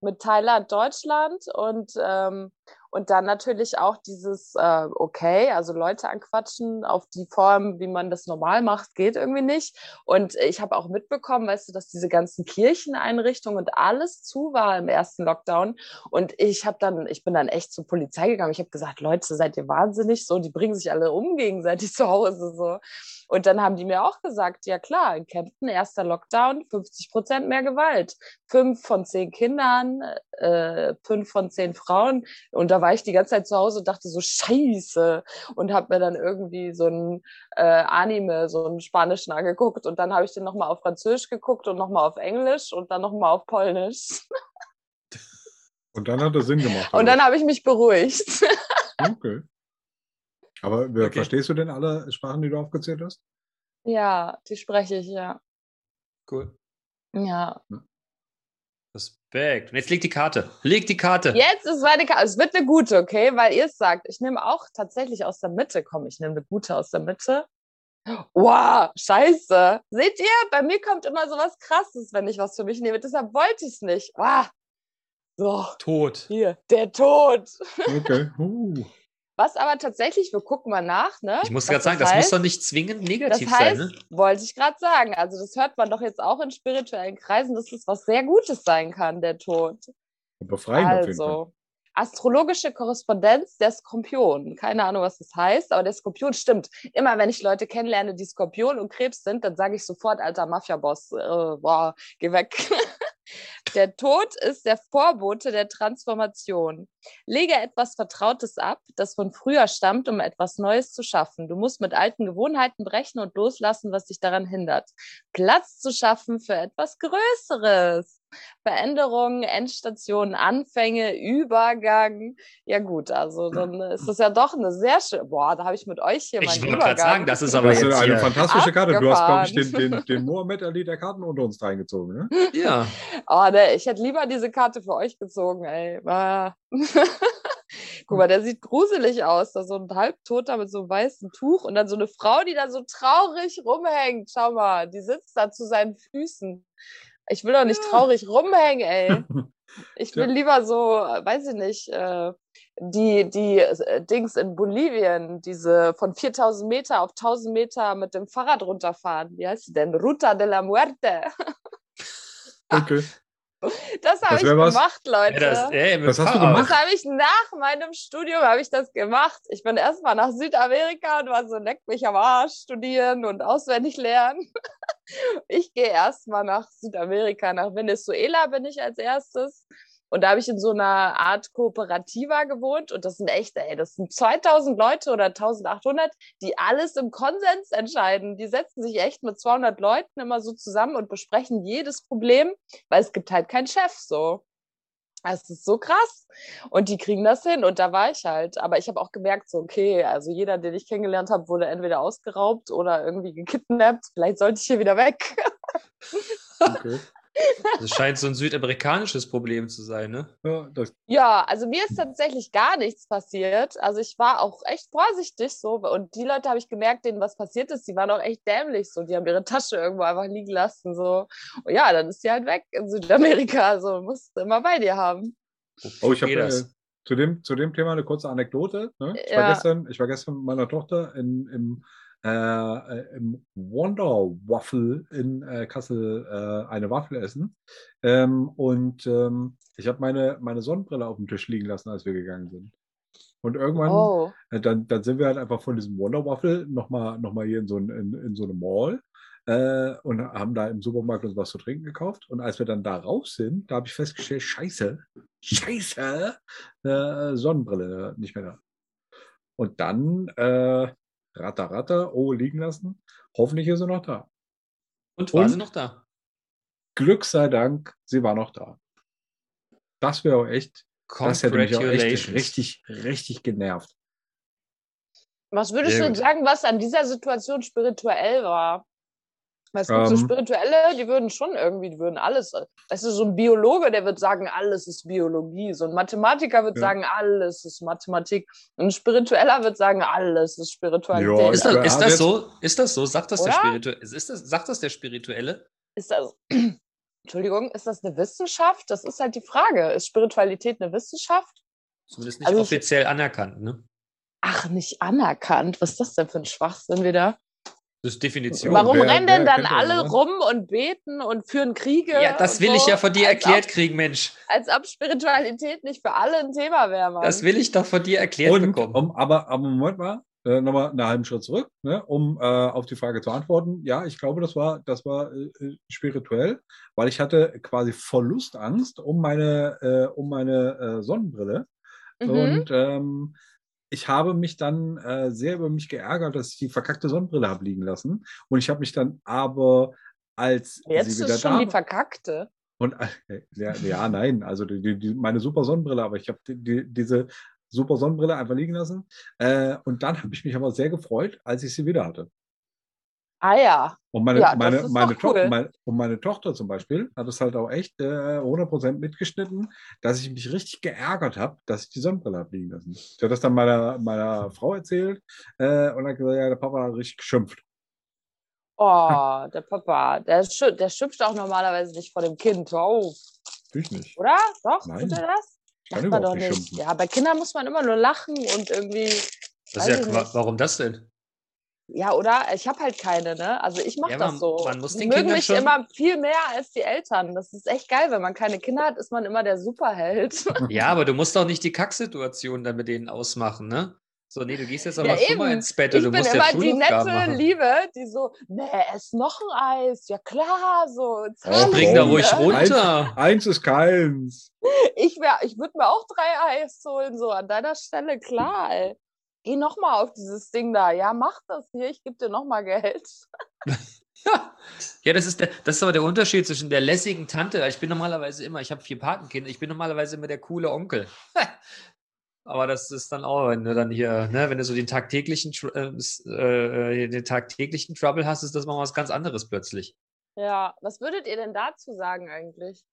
mit Thailand, Deutschland und, ähm, Und dann natürlich auch dieses, äh, okay, also Leute anquatschen auf die Form, wie man das normal macht, geht irgendwie nicht. Und ich habe auch mitbekommen, weißt du, dass diese ganzen Kircheneinrichtungen und alles zu war im ersten Lockdown. Und ich habe dann, ich bin dann echt zur Polizei gegangen. Ich habe gesagt, Leute, seid ihr wahnsinnig? So, die bringen sich alle um gegenseitig <laughs> zu Hause. So. Und dann haben die mir auch gesagt, ja klar, in Kempten, erster Lockdown, 50 Prozent mehr Gewalt. Fünf von zehn Kindern, äh, fünf von zehn Frauen. Und da war ich die ganze Zeit zu Hause und dachte so, scheiße. Und habe mir dann irgendwie so ein äh, Anime, so einen spanischen angeguckt. Und dann habe ich den nochmal auf Französisch geguckt und nochmal auf Englisch und dann nochmal auf Polnisch.
Und dann hat das Sinn gemacht.
Und dann habe ich mich beruhigt.
Okay. Aber
Okay.
verstehst du denn alle Sprachen, die du aufgezählt hast?
ja, die spreche ich, ja.
Cool.
Ja.
Respekt. Und jetzt leg die Karte. Leg die Karte.
Jetzt ist meine Karte. Es wird eine gute, okay? Weil ihr es sagt. Ich nehme auch tatsächlich aus der Mitte. Komm, ich nehme eine gute aus der Mitte. Wow, scheiße. Seht ihr, bei mir kommt immer so was Krasses, wenn ich was für mich nehme. Deshalb wollte ich es nicht. Wow. So,
Tot.
hier, der Tod.
Okay. <laughs> Uh.
Was aber tatsächlich, wir gucken mal nach, ne?
Ich muss gerade sagen, das
heißt.
muss doch nicht zwingend
Das
negativ
heißt,
sein, ne?
wollte ich gerade sagen, also das hört man doch jetzt auch in spirituellen Kreisen, dass es was sehr Gutes sein kann, der Tod.
Befreien auf jeden Fall.
Also, astrologische Korrespondenz der Skorpion. Keine Ahnung, was das heißt, aber der Skorpion stimmt. Immer wenn ich Leute kennenlerne, die Skorpion und Krebs sind, dann sage ich sofort, alter Mafia-Boss, äh, boah, geh weg. <laughs> Der Tod ist der Vorbote der Transformation. Lege etwas Vertrautes ab, das von früher stammt, um etwas Neues zu schaffen. Du musst mit alten Gewohnheiten brechen und loslassen, was dich daran hindert. Platz zu schaffen für etwas Größeres. Veränderungen, Endstationen, Anfänge, Übergang. Ja gut, also dann ist das ja doch eine sehr schöne. Boah, da habe ich mit euch hier
Ich
meinen
wollte
Übergang.
gerade sagen, das ist aber
Das ist
jetzt
eine
hier.
fantastische Karte. Du hast, glaube ich, den,
Abgefahren.
den, den Mohammed Ali der Karten unter uns reingezogen. Ne?
Ja.
Oh, ne, ich hätte lieber diese Karte für euch gezogen, ey. Ah. <laughs> Guck mal, der sieht gruselig aus. Da so ein Halbtoter mit so einem weißen Tuch und dann so eine Frau, die da so traurig rumhängt. Schau mal, die sitzt da zu seinen Füßen. Ich will doch nicht
Ja.
traurig rumhängen, ey. <laughs> Ich will lieber so, weiß ich nicht, äh, die, die äh, Dings in Bolivien, diese von 4000 Meter auf 1000 Meter mit dem Fahrrad runterfahren. Wie heißt die denn? Ruta de la Muerte. <laughs>
Okay.
Das habe
Das
ich
was.
gemacht, Leute.
ja das, ey,
Was hast du gemacht?
Das habe ich nach meinem Studium habe ich das gemacht. Ich bin erstmal nach Südamerika und war so leck mich am Arsch studieren und auswendig lernen. <laughs> Ich gehe erstmal nach Südamerika, nach Venezuela bin ich als erstes. Und da habe ich in so einer Art Kooperativa gewohnt. Und das sind echt, ey, das sind 2000 Leute oder 1800, die alles im Konsens entscheiden. Die setzen sich echt mit 200 Leuten immer so zusammen und besprechen jedes Problem, weil es gibt halt keinen Chef so. Es ist so krass. Und die kriegen das hin. Und da war ich halt. Aber ich habe auch gemerkt, so, okay, also jeder, den ich kennengelernt habe, wurde entweder ausgeraubt oder irgendwie gekidnappt. Vielleicht sollte ich hier wieder weg.
okay. <laughs>
Das scheint so ein südamerikanisches Problem zu sein, ne?
Ja, das,
Ja, also mir ist tatsächlich gar nichts passiert. Also ich war auch echt vorsichtig so. Und die Leute habe ich gemerkt, denen was passiert ist, die waren auch echt dämlich so. Die haben ihre Tasche irgendwo einfach liegen lassen. So. Und ja, dann ist die halt weg in Südamerika. Also musst du immer bei dir haben.
oh, ich habe äh, zu, dem, zu dem Thema eine kurze Anekdote. Ne? Ich,
Ja.
war gestern, ich war gestern mit meiner Tochter in, im, im Wonder Waffle in äh, Kassel äh, eine Waffel essen. Ähm, und ähm, ich habe meine, meine Sonnenbrille auf dem Tisch liegen lassen, als wir gegangen sind. Und irgendwann
Oh.
Äh, Dann, dann sind wir halt einfach von diesem Wonder Waffle nochmal noch mal hier in so, ein, in, in so eine Mall äh, und haben da im Supermarkt uns was zu trinken gekauft. Und als wir dann da raus sind, da habe ich festgestellt, scheiße, scheiße, äh, Sonnenbrille nicht mehr da. Und dann äh, ratter, ratter, oh, liegen lassen. Hoffentlich ist sie noch da.
Und war
Und?
sie noch da?
Glück sei Dank, sie war noch da. Das wäre auch echt, das hätte mich auch echt richtig, richtig genervt.
Was würdest
Sehr
du
gut.
sagen, was an dieser Situation spirituell war? Weil es gibt so
Ähm.
Spirituelle, die würden schon irgendwie, die würden alles. Weißt du, so ein Biologe, der wird sagen, alles ist Biologie. So ein Mathematiker wird
Ja.
sagen, alles ist Mathematik. Und ein Spiritueller wird sagen, alles ist Spiritualität.
Ja,
Ist das, ist das so? Ist das so? Sagt das der
Oder?
Spirituelle? Ist das, sagt das der Spirituelle?
Ist das, <clears throat> Entschuldigung, ist das eine Wissenschaft? Das ist halt die Frage. Ist Spiritualität eine Wissenschaft?
Zumindest nicht
Also ich-
offiziell anerkannt, ne?
Ach, nicht anerkannt. Was ist das denn für ein Schwachsinn wieder?
Das ist Definition.
Warum
wer-
rennen denn dann
das,
alle
oder?
rum und beten und führen Kriege?
Ja, das will ich
so?
ja von dir erklärt
Ob,
kriegen, Mensch.
als ob Spiritualität nicht für alle ein Thema wäre, Mann.
Das will ich doch von dir erklärt
Und,
bekommen.
um, aber, aber Moment mal, äh, nochmal einen halben Schritt zurück, ne, um äh, auf die Frage zu antworten. Ja, ich glaube, das war, das war äh, äh, spirituell, weil ich hatte quasi Verlustangst um meine, äh, um meine äh, Sonnenbrille.
Mhm.
Und ähm, ich habe mich dann äh, sehr über mich geärgert, dass ich die verkackte Sonnenbrille habe liegen lassen. Und ich habe mich dann aber, als
Jetzt
sie wieder
ist schon
da
die verkackte.
und äh, ja, ja, nein, also die, die, meine super Sonnenbrille, aber ich habe die, diese super Sonnenbrille einfach liegen lassen. Äh, und dann habe ich mich aber sehr gefreut, als ich sie wieder hatte.
Ah ja.
Und meine,
Ja,
meine, meine,
cool.
meine, und meine Tochter zum Beispiel hat es halt auch echt äh, 100% mitgeschnitten, dass ich mich richtig geärgert habe, dass ich die Sonnenbrille habe liegen lassen. Ich habe das dann meiner, meiner Frau erzählt äh, und hat gesagt, ja, der Papa hat richtig geschimpft.
Oh, der Papa. Der, schi- der schimpft auch normalerweise nicht vor dem Kind. Oh,
Natürlich nicht.
oder? Doch?
Nein.
Tut er das?
Kann
Macht man doch
nicht
nicht.
schimpfen.
Ja, bei Kindern muss man immer nur lachen und irgendwie.
Das
ich
ja, warum das denn?
Ja, oder? Ich habe halt keine, ne? Also ich mache
Ja,
das so.
man muss
die
den
mögen
Kindern
mich
schon-
immer viel mehr als die Eltern. Das ist echt geil. Wenn man keine Kinder hat, ist man immer der Superheld. <laughs>
Ja, aber du musst doch nicht die Kacksituation dann mit denen ausmachen, ne? So, nee, du gehst jetzt aber
Ja,
schon mal
eben.
ins Bett
Ich
du
bin
musst ja
immer die nette
machen.
Liebe, die so, nee, ess noch ein Eis. Ja klar, so. ich
Bring da ruhig
dir.
runter.
Eins ist keins.
Ich, wär- ich würde mir auch drei Eis holen, so an deiner Stelle, klar, ey. Geh nochmal auf dieses Ding da. Ja, mach das hier, ich gebe dir nochmal Geld.
Ja. <laughs> ja, das ist, der, das ist aber der Unterschied zwischen der lässigen Tante. Ich bin normalerweise immer, ich habe vier Patenkinder, ich bin normalerweise immer der coole Onkel. <laughs> aber das ist dann auch, wenn du dann hier, ne, wenn du so den tagtäglichen, äh, s- äh, den tagtäglichen Trouble hast, ist das mal was ganz anderes plötzlich.
Ja, was würdet ihr denn dazu sagen eigentlich?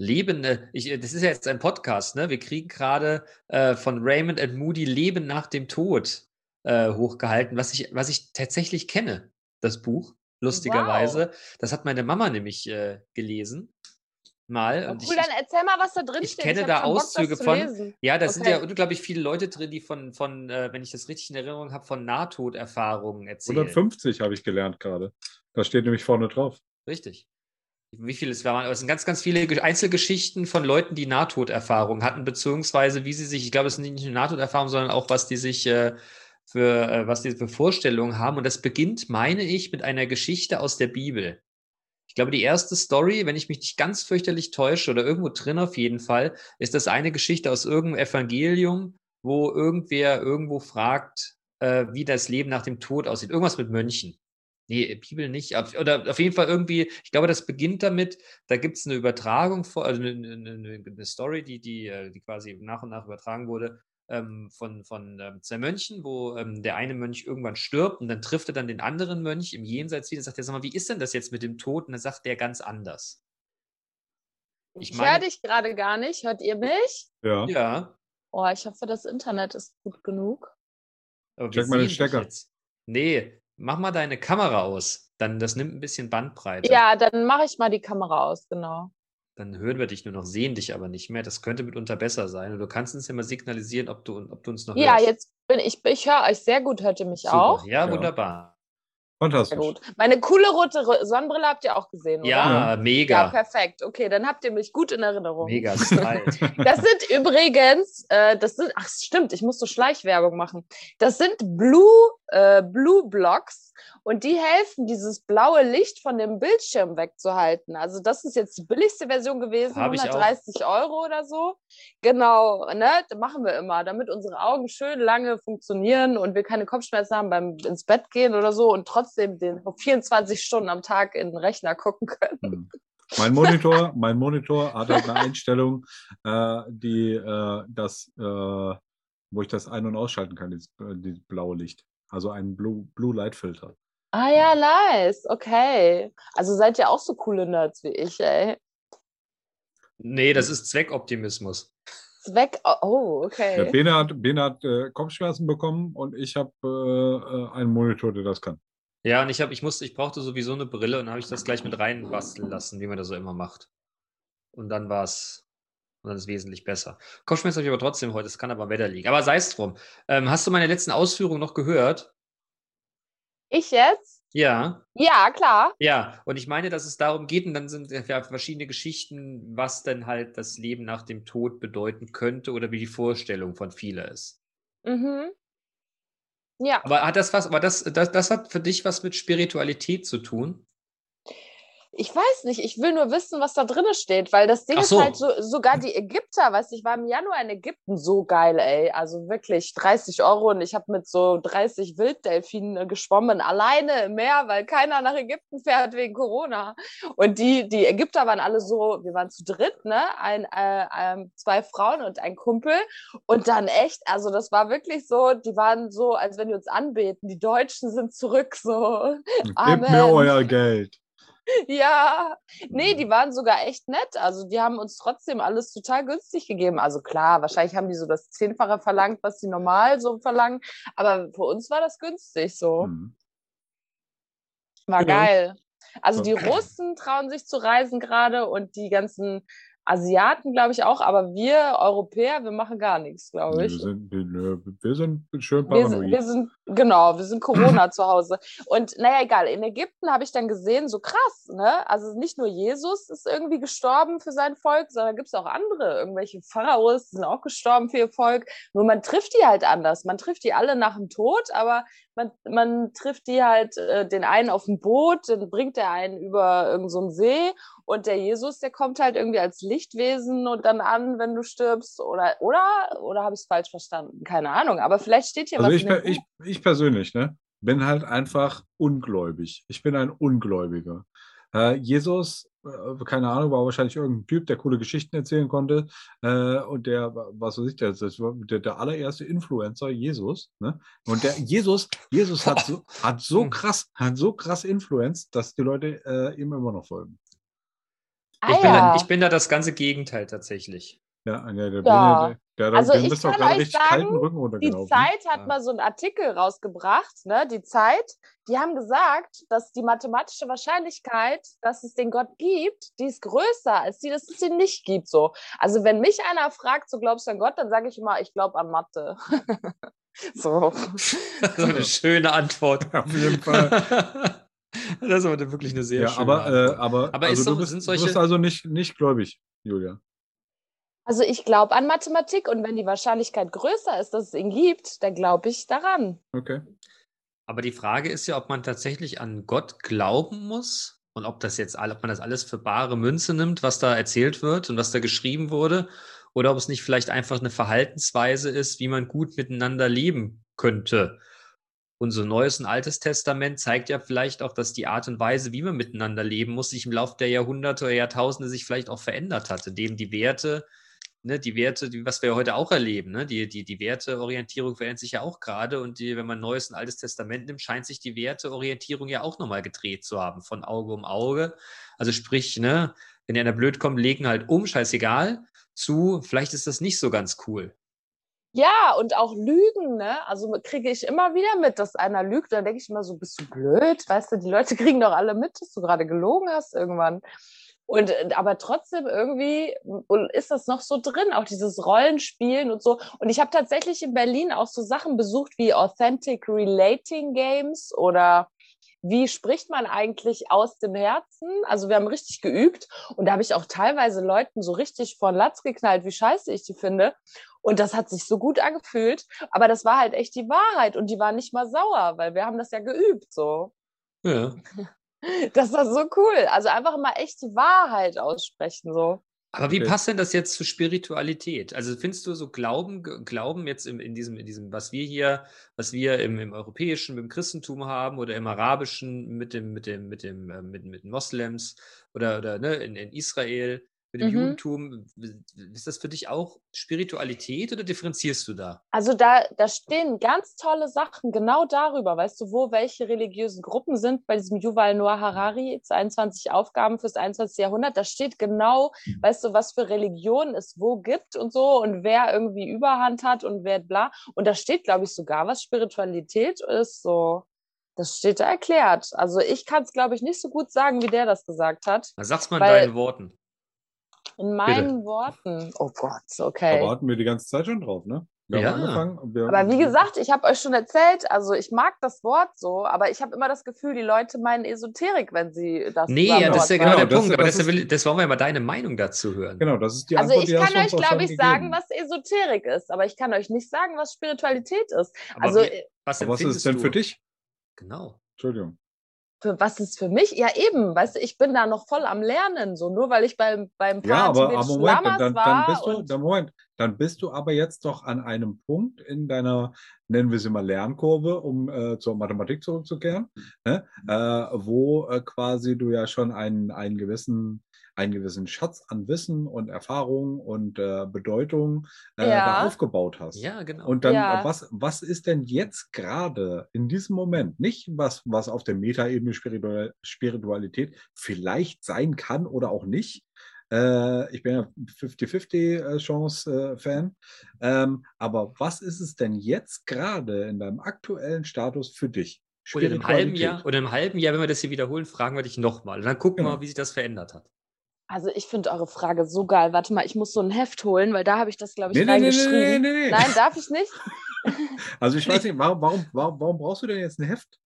Leben, ich, äh, das ist ja jetzt ein Podcast, ne? Wir kriegen gerade äh, von Raymond and Moody Leben nach dem Tod äh, hochgehalten, was ich, was ich tatsächlich kenne, das Buch, lustigerweise. Das hat meine Mama nämlich äh, gelesen. Mal.
Oh,
Und
cool,
ich,
dann erzähl mal, was da drin
ich
steht.
kenne da
schon Bock, das
Auszüge
zu
von- ja, da sind ja
Okay.
unglaublich viele Leute drin, die von, von äh, wenn ich das richtig in Erinnerung habe, von Nahtoderfahrungen erzählen.
150 habe ich gelernt gerade. Da steht nämlich vorne drauf.
Richtig. Wie viele es waren? Aber es sind ganz, ganz viele Ge- Einzelgeschichten von Leuten, die Nahtoderfahrungen hatten, beziehungsweise wie sie sich, ich glaube, es sind nicht nur Nahtoderfahrungen, sondern auch, was die sich äh, für, äh, was die für Vorstellungen haben. Und das beginnt, meine ich, mit einer Geschichte aus der Bibel. Ich glaube, die erste Story, wenn ich mich nicht ganz fürchterlich täusche oder irgendwo drin auf jeden Fall, ist das eine Geschichte aus irgendeinem Evangelium, wo irgendwer irgendwo fragt, äh, wie das Leben nach dem Tod aussieht. Irgendwas mit Mönchen. Nee, Bibel nicht. Oder auf jeden Fall irgendwie, ich glaube, das beginnt damit, da gibt es eine Übertragung, vor, also eine, eine, eine- eine Story, die, die, äh, die quasi nach und nach übertragen wurde ähm, von, von ähm, zwei Mönchen, wo ähm, der eine Mönch irgendwann stirbt und dann trifft er dann den anderen Mönch im Jenseits wieder und sagt, er, sag mal, wie ist denn das jetzt mit dem Tod? Und dann sagt der ganz anders.
Ich
Ich
höre dich gerade gar nicht. Hört ihr mich?
Ja.
Ja,
Oh, ich hoffe, das Internet ist gut genug.
aber
Check mal den Stecker.
Nee, mach mal deine Kamera aus. Dann, das nimmt ein bisschen Bandbreite.
Ja, dann mache ich mal die Kamera aus, genau.
Dann hören wir dich nur noch, sehen dich aber nicht mehr. Das könnte mitunter besser sein. Und du kannst uns ja mal signalisieren, ob du, ob du uns noch
Ja,
hörst.
jetzt bin ich, ich höre euch sehr gut. Hört ihr mich
Super.
auch?
Ja,
Ja.
wunderbar.
Sehr
Fantastisch.
gut. Meine coole rote Ro- Sonnenbrille habt ihr auch gesehen, oder?
Ja,
Ja,
mega.
perfekt. Okay, dann habt ihr mich gut in Erinnerung.
Mega <laughs> Style.
Das sind übrigens, äh, das sind, ach stimmt, ich muss so Schleichwerbung machen. Das sind Blue, äh, Blue Blocks und die helfen, dieses blaue Licht von dem Bildschirm wegzuhalten. Also das ist jetzt die billigste Version gewesen,
Hab ich auch.
130 Euro oder so. Genau, ne, das machen wir immer, damit unsere Augen schön lange funktionieren und wir keine Kopfschmerzen haben beim ins Bett gehen oder so und trotzdem den 24 Stunden am Tag in den Rechner gucken können.
Hm. Mein Monitor, <laughs> mein Monitor hat halt eine Einstellung, äh, die äh, das, äh, wo ich das ein- und ausschalten kann, dieses, äh, dieses blaue Licht. Also ein Blue, Blue Light Filter.
Ah ja, nice. Okay. Also seid ihr auch so coole Nerds wie ich, ey.
nee, das ist Zweckoptimismus.
Weg. Oh,
Der
okay.
Bene hat, Bene hat äh, Kopfschmerzen bekommen und ich habe äh, äh, einen Monitor, der das kann.
Ja, und ich habe, ich musste, ich brauchte sowieso eine Brille und habe ich das gleich mit rein basteln lassen, wie man das so immer macht. Und dann war es Und dann ist es wesentlich besser. Kopfschmerzen habe ich aber trotzdem heute, es kann aber Wetter liegen. Aber sei es drum. Ähm, hast du meine letzten Ausführungen noch gehört?
Ich jetzt?
Ja.
Ja, klar.
Ja, und ich meine, dass es darum geht, und dann sind ja verschiedene Geschichten, was denn halt das Leben nach dem Tod bedeuten könnte oder wie die Vorstellung von vielen ist.
Mhm. Ja.
Aber hat das was, aber das, das, das hat für dich was mit Spiritualität zu tun?
Ich weiß nicht, ich will nur wissen, was da drin steht, weil das Ding
Ach
ist
so.
halt so, sogar die Ägypter, weißt du, ich war im Januar in Ägypten, so geil, ey. Also wirklich 30 Euro und ich habe mit so 30 Wilddelfinen geschwommen, alleine im Meer, weil keiner nach Ägypten fährt wegen Corona. Und die, die Ägypter waren alle so, wir waren zu dritt, ne? Ein, äh, ähm, zwei Frauen und ein Kumpel. Und dann echt, also das war wirklich so, die waren so, als wenn die uns anbeten. Die Deutschen sind zurück, so.
Gebt
Amen.
mir euer Geld.
Ja, nee, die waren sogar echt nett. Also die haben uns trotzdem alles total günstig gegeben. Also klar, wahrscheinlich haben die so das Zehnfache verlangt, was die normal so verlangen. Aber für uns war das günstig so.
Hm.
War
Ja.
geil. Also die. Russen trauen sich zu reisen gerade und die ganzen Asiaten, glaube ich, auch. Aber wir Europäer, wir machen gar nichts, glaube
Wir
ich.
sind, wir wir sind schön
Wir sind, wir
paranoid.
sind, genau, wir sind Corona <clears throat> zu Hause. Und naja, egal, in Ägypten habe ich dann gesehen, so krass, ne? Also nicht nur Jesus ist irgendwie gestorben für sein Volk, sondern gibt es auch andere, irgendwelche Pharaos die sind auch gestorben für ihr Volk. Nur man trifft die halt anders. Man trifft die alle nach dem Tod, aber man, man trifft die halt, äh, den einen auf dem Boot, dann bringt der einen über irgendeinen so einen See und der Jesus, der kommt halt irgendwie als Lichtwesen und dann an, wenn du stirbst. Oder, oder, oder habe ich es falsch verstanden? Keine Ahnung. Aber vielleicht steht hier
Also
was
ich, per- ich, ich persönlich, ne, bin halt einfach ungläubig. Ich bin ein Ungläubiger. Äh, Jesus, äh, keine Ahnung, war wahrscheinlich irgendein Typ, der coole Geschichten erzählen konnte. Äh, und der, was weiß ich, der, der, der allererste Influencer, Jesus. Ne? Und der Jesus, Jesus hat so, <laughs> hat so
Hm.
krass, hat so krass Influenz, dass die Leute äh, ihm immer noch folgen.
Ah,
Ich, bin da,
ja.
ich bin da das ganze Gegenteil tatsächlich.
Ja, der, der,
Ja.
der, der,
Also
der
ich kann euch sagen, Die
runtergelaufen.
Zeit hat
Ja.
mal so einen Artikel rausgebracht, ne? Die Zeit, die haben gesagt, dass die mathematische Wahrscheinlichkeit, dass es den Gott gibt, die ist größer als die, dass es ihn nicht gibt. So. Also wenn mich einer fragt, so glaubst du an Gott, dann sage ich immer, ich glaube an Mathe. <laughs> so. <laughs>
so eine schöne Antwort. <laughs>
Auf jeden Fall.
das ist aber wirklich eine sehr
Ja,
schöne
aber, äh,
Antwort.
aber,
Aber
also
ist
du,
so-
bist,
sind
du bist
solche-
also nicht, nicht gläubig, Julia.
Also ich glaube an Mathematik und wenn die Wahrscheinlichkeit größer ist, dass es ihn gibt, dann glaube ich daran.
Okay.
Aber die Frage ist ja, ob man tatsächlich an Gott glauben muss und ob das jetzt, ob man das alles für bare Münze nimmt, was da erzählt wird und was da geschrieben wurde, oder ob es nicht vielleicht einfach eine Verhaltensweise ist, wie man gut miteinander leben könnte. Unser Neues und Altes Testament zeigt ja vielleicht auch, dass die Art und Weise, wie man miteinander leben muss, sich im Laufe der Jahrhunderte oder Jahrtausende sich vielleicht auch verändert hatte, dem die Werte ne, die Werte, die, was wir heute auch erleben, ne, die, die, die Werteorientierung verändert sich ja auch gerade und die, wenn man Neues und Altes Testament nimmt, scheint sich die Werteorientierung ja auch nochmal gedreht zu haben, von Auge um Auge. Also sprich, ne, wenn einer blöd kommt, legen halt um, scheißegal, zu, vielleicht ist das nicht so ganz cool.
Ja, und auch Lügen, ne? Also kriege ich immer wieder mit, dass einer lügt. Dann denke ich immer so, bist du blöd? Weißt du, die Leute <laughs> kriegen doch alle mit, dass du gerade gelogen hast irgendwann. Und äh, aber trotzdem irgendwie ist das noch so drin, auch dieses Rollenspielen und so. Und ich habe tatsächlich in Berlin auch so Sachen besucht wie Authentic Relating Games oder wie spricht man eigentlich aus dem Herzen? Also wir haben richtig geübt und da habe ich auch teilweise Leuten so richtig vor den Latz geknallt, wie scheiße ich die finde. Und das hat sich so gut angefühlt. Aber das war halt echt die Wahrheit und die war nicht mal sauer, weil wir haben das ja geübt so.
Ja. <laughs>
Das war so cool. Also einfach mal echt die Wahrheit aussprechen so.
Aber wie
Okay.
passt denn das jetzt zur Spiritualität? Also findest du so Glauben, Glauben jetzt im, in diesem, in diesem, was wir hier, was wir im, im Europäischen mit dem Christentum haben oder im Arabischen mit dem, mit dem, mit dem, äh, mit, mit den Moslems oder, oder ne, in, in Israel mit dem
Mhm.
Judentum, ist das für dich auch Spiritualität oder differenzierst du da?
Also da, da stehen ganz tolle Sachen genau darüber, weißt du, wo welche religiösen Gruppen sind bei diesem Yuval Noah Harari, 22 Aufgaben fürs 21. Jahrhundert. Da steht genau, weißt du, was für Religionen es wo gibt und so und wer irgendwie Überhand hat und wer bla. Und da steht, glaube ich, sogar, was Spiritualität ist, so. Das steht da erklärt. Also ich kann es, glaube ich, nicht so gut sagen, wie der das gesagt hat.
Sag's mal in deinen Worten.
In meinen Worten. Oh Gott, okay.
Aber hatten wir die ganze Zeit schon drauf, ne? Wir
Ja.
haben angefangen. und Wir
Aber wie gesagt, ich habe euch schon erzählt, also ich mag das Wort so, aber ich habe immer das Gefühl, die Leute meinen Esoterik, wenn sie das
Nee,
Zusammenwort
ja, das ist ja
sagen.
genau der
das-
Punkt. Aber
das
deshalb
ist-
will, das wollen wir ja mal deine Meinung dazu hören.
Genau, das ist die
Also
Antwort,
ich
die hast
kann euch, glaube ich, sagen, was Esoterik ist, aber ich kann euch nicht sagen, was Spiritualität ist.
Aber
also
wie, was,
was ist
empfindest
denn
du?
für dich?
Genau.
Entschuldigung.
Für was ist für mich? Ja, eben, weißt du, ich bin da noch voll am Lernen, so nur weil ich beim, beim
Ja, aber, aber Moment,
Lamas
dann, dann bist du, dann Moment, dann bist du aber jetzt doch an einem Punkt in deiner, nennen wir sie mal Lernkurve, um äh, zur Mathematik zurückzukehren, ne? äh, wo äh, quasi du ja schon einen, einen gewissen einen gewissen Schatz an Wissen und Erfahrung und äh, Bedeutung äh,
Ja.
da aufgebaut hast.
Ja, genau.
Und dann,
Ja.
äh, was, was ist denn jetzt gerade in diesem Moment, nicht was, was auf der Metaebene Spiritual Spiritualität vielleicht sein kann oder auch nicht? Äh, ich bin ja 50-50-Chance-Fan. Ähm, aber was ist es denn jetzt gerade in deinem aktuellen Status für dich?
oder in einem halben. Jahr, oder in einem halben Jahr, wenn wir das hier wiederholen, fragen wir dich nochmal. Und dann gucken wir
Genau.
mal, wie sich das verändert hat.
Also ich finde eure Frage so geil. Warte mal, ich muss so ein Heft holen, weil da habe ich das, glaube ich,
Nee, nee, nee, nee,
reingeschrieben.
nee, nee.
Nein, darf ich nicht? <laughs>
Also ich weiß nicht, warum, warum, warum, warum brauchst du denn jetzt ein Heft?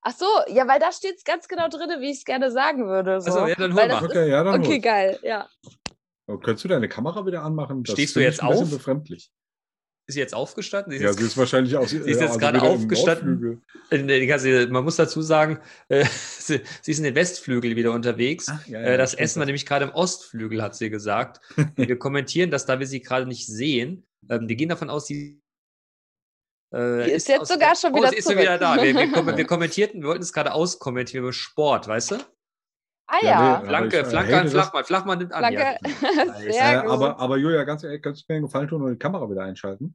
Ach so, ja, weil da steht es ganz genau drin, wie ich es gerne sagen würde. So.
Also, ja, dann hol mal.
das
Okay, ja, dann
okay,
los.
geil, ja.
Oh, Könntest du deine Kamera wieder anmachen? Das
Stehst du jetzt
ich ein bisschen
auf?
befremdlich.
Ist sie jetzt aufgestanden? Sie ist
Ja,
jetzt
sie ist wahrscheinlich aus. <laughs>
Sie ist jetzt gerade
wieder im
aufgestanden. Äh, ganze- man muss dazu sagen, äh, <laughs> sie, sie ist in den Westflügel wieder unterwegs.
Ach, ja,
äh,
ja,
das
stimmt.
Essen war nämlich gerade im Ostflügel, hat sie gesagt. <laughs> wir kommentieren das, da wir sie gerade nicht sehen. Ähm, wir gehen davon aus, sie. Äh,
Die ist jetzt sogar schon wieder
oh, sie ist wieder da. Wir, wir, wir kommentierten, wir wollten es gerade auskommentieren über Sport, weißt du?
Ah
Ja,
ja,
nee,
Flanke,
ich,
Flanke an. Flachmann. Flachmann nimmt an.
Flanke.
Ja. <laughs>
Sehr
Äh,
gut.
aber, aber Julia, ganz ehrlich, kannst du mir einen Gefallen tun und die Kamera wieder einschalten?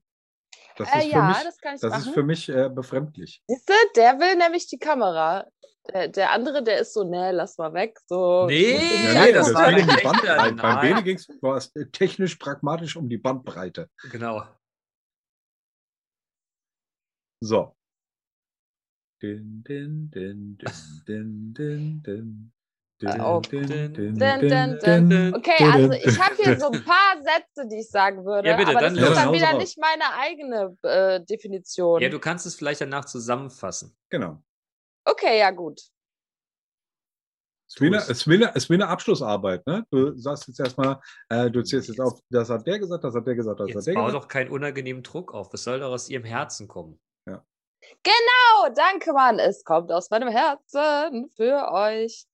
Das
äh,
ist für
ja,
mich,
das kann ich
das ist
machen.
für mich äh, befremdlich.
Siehst du, der will nämlich die Kamera. Der, der andere, der ist so, nee, lass mal weg. So,
Nee, Ja, nee,
nee,
das
ging um die Bandbreite. Beim. Bene ging es technisch pragmatisch um die Bandbreite.
Genau.
So. Din, din, din, din, din, din, din.
Okay, also ich habe hier so ein <laughs> paar Sätze, die ich sagen würde,
Ja, bitte,
aber
dann
das ist dann
Ja,
wieder
raus.
nicht meine eigene äh, Definition.
Ja, du kannst es vielleicht danach zusammenfassen.
Genau.
okay, ja gut.
Es ist wie eine,
es.
eine, es ist wie eine Abschlussarbeit. Ne? Du sagst jetzt erstmal, äh, du zählst jetzt auf, das hat der gesagt, das hat der gesagt, das hat
Jetzt
der
bau
gesagt.
doch keinen unangenehmen Druck auf. Es soll doch aus ihrem Herzen kommen.
Oh, danke, Mann. Es kommt aus meinem Herzen für euch.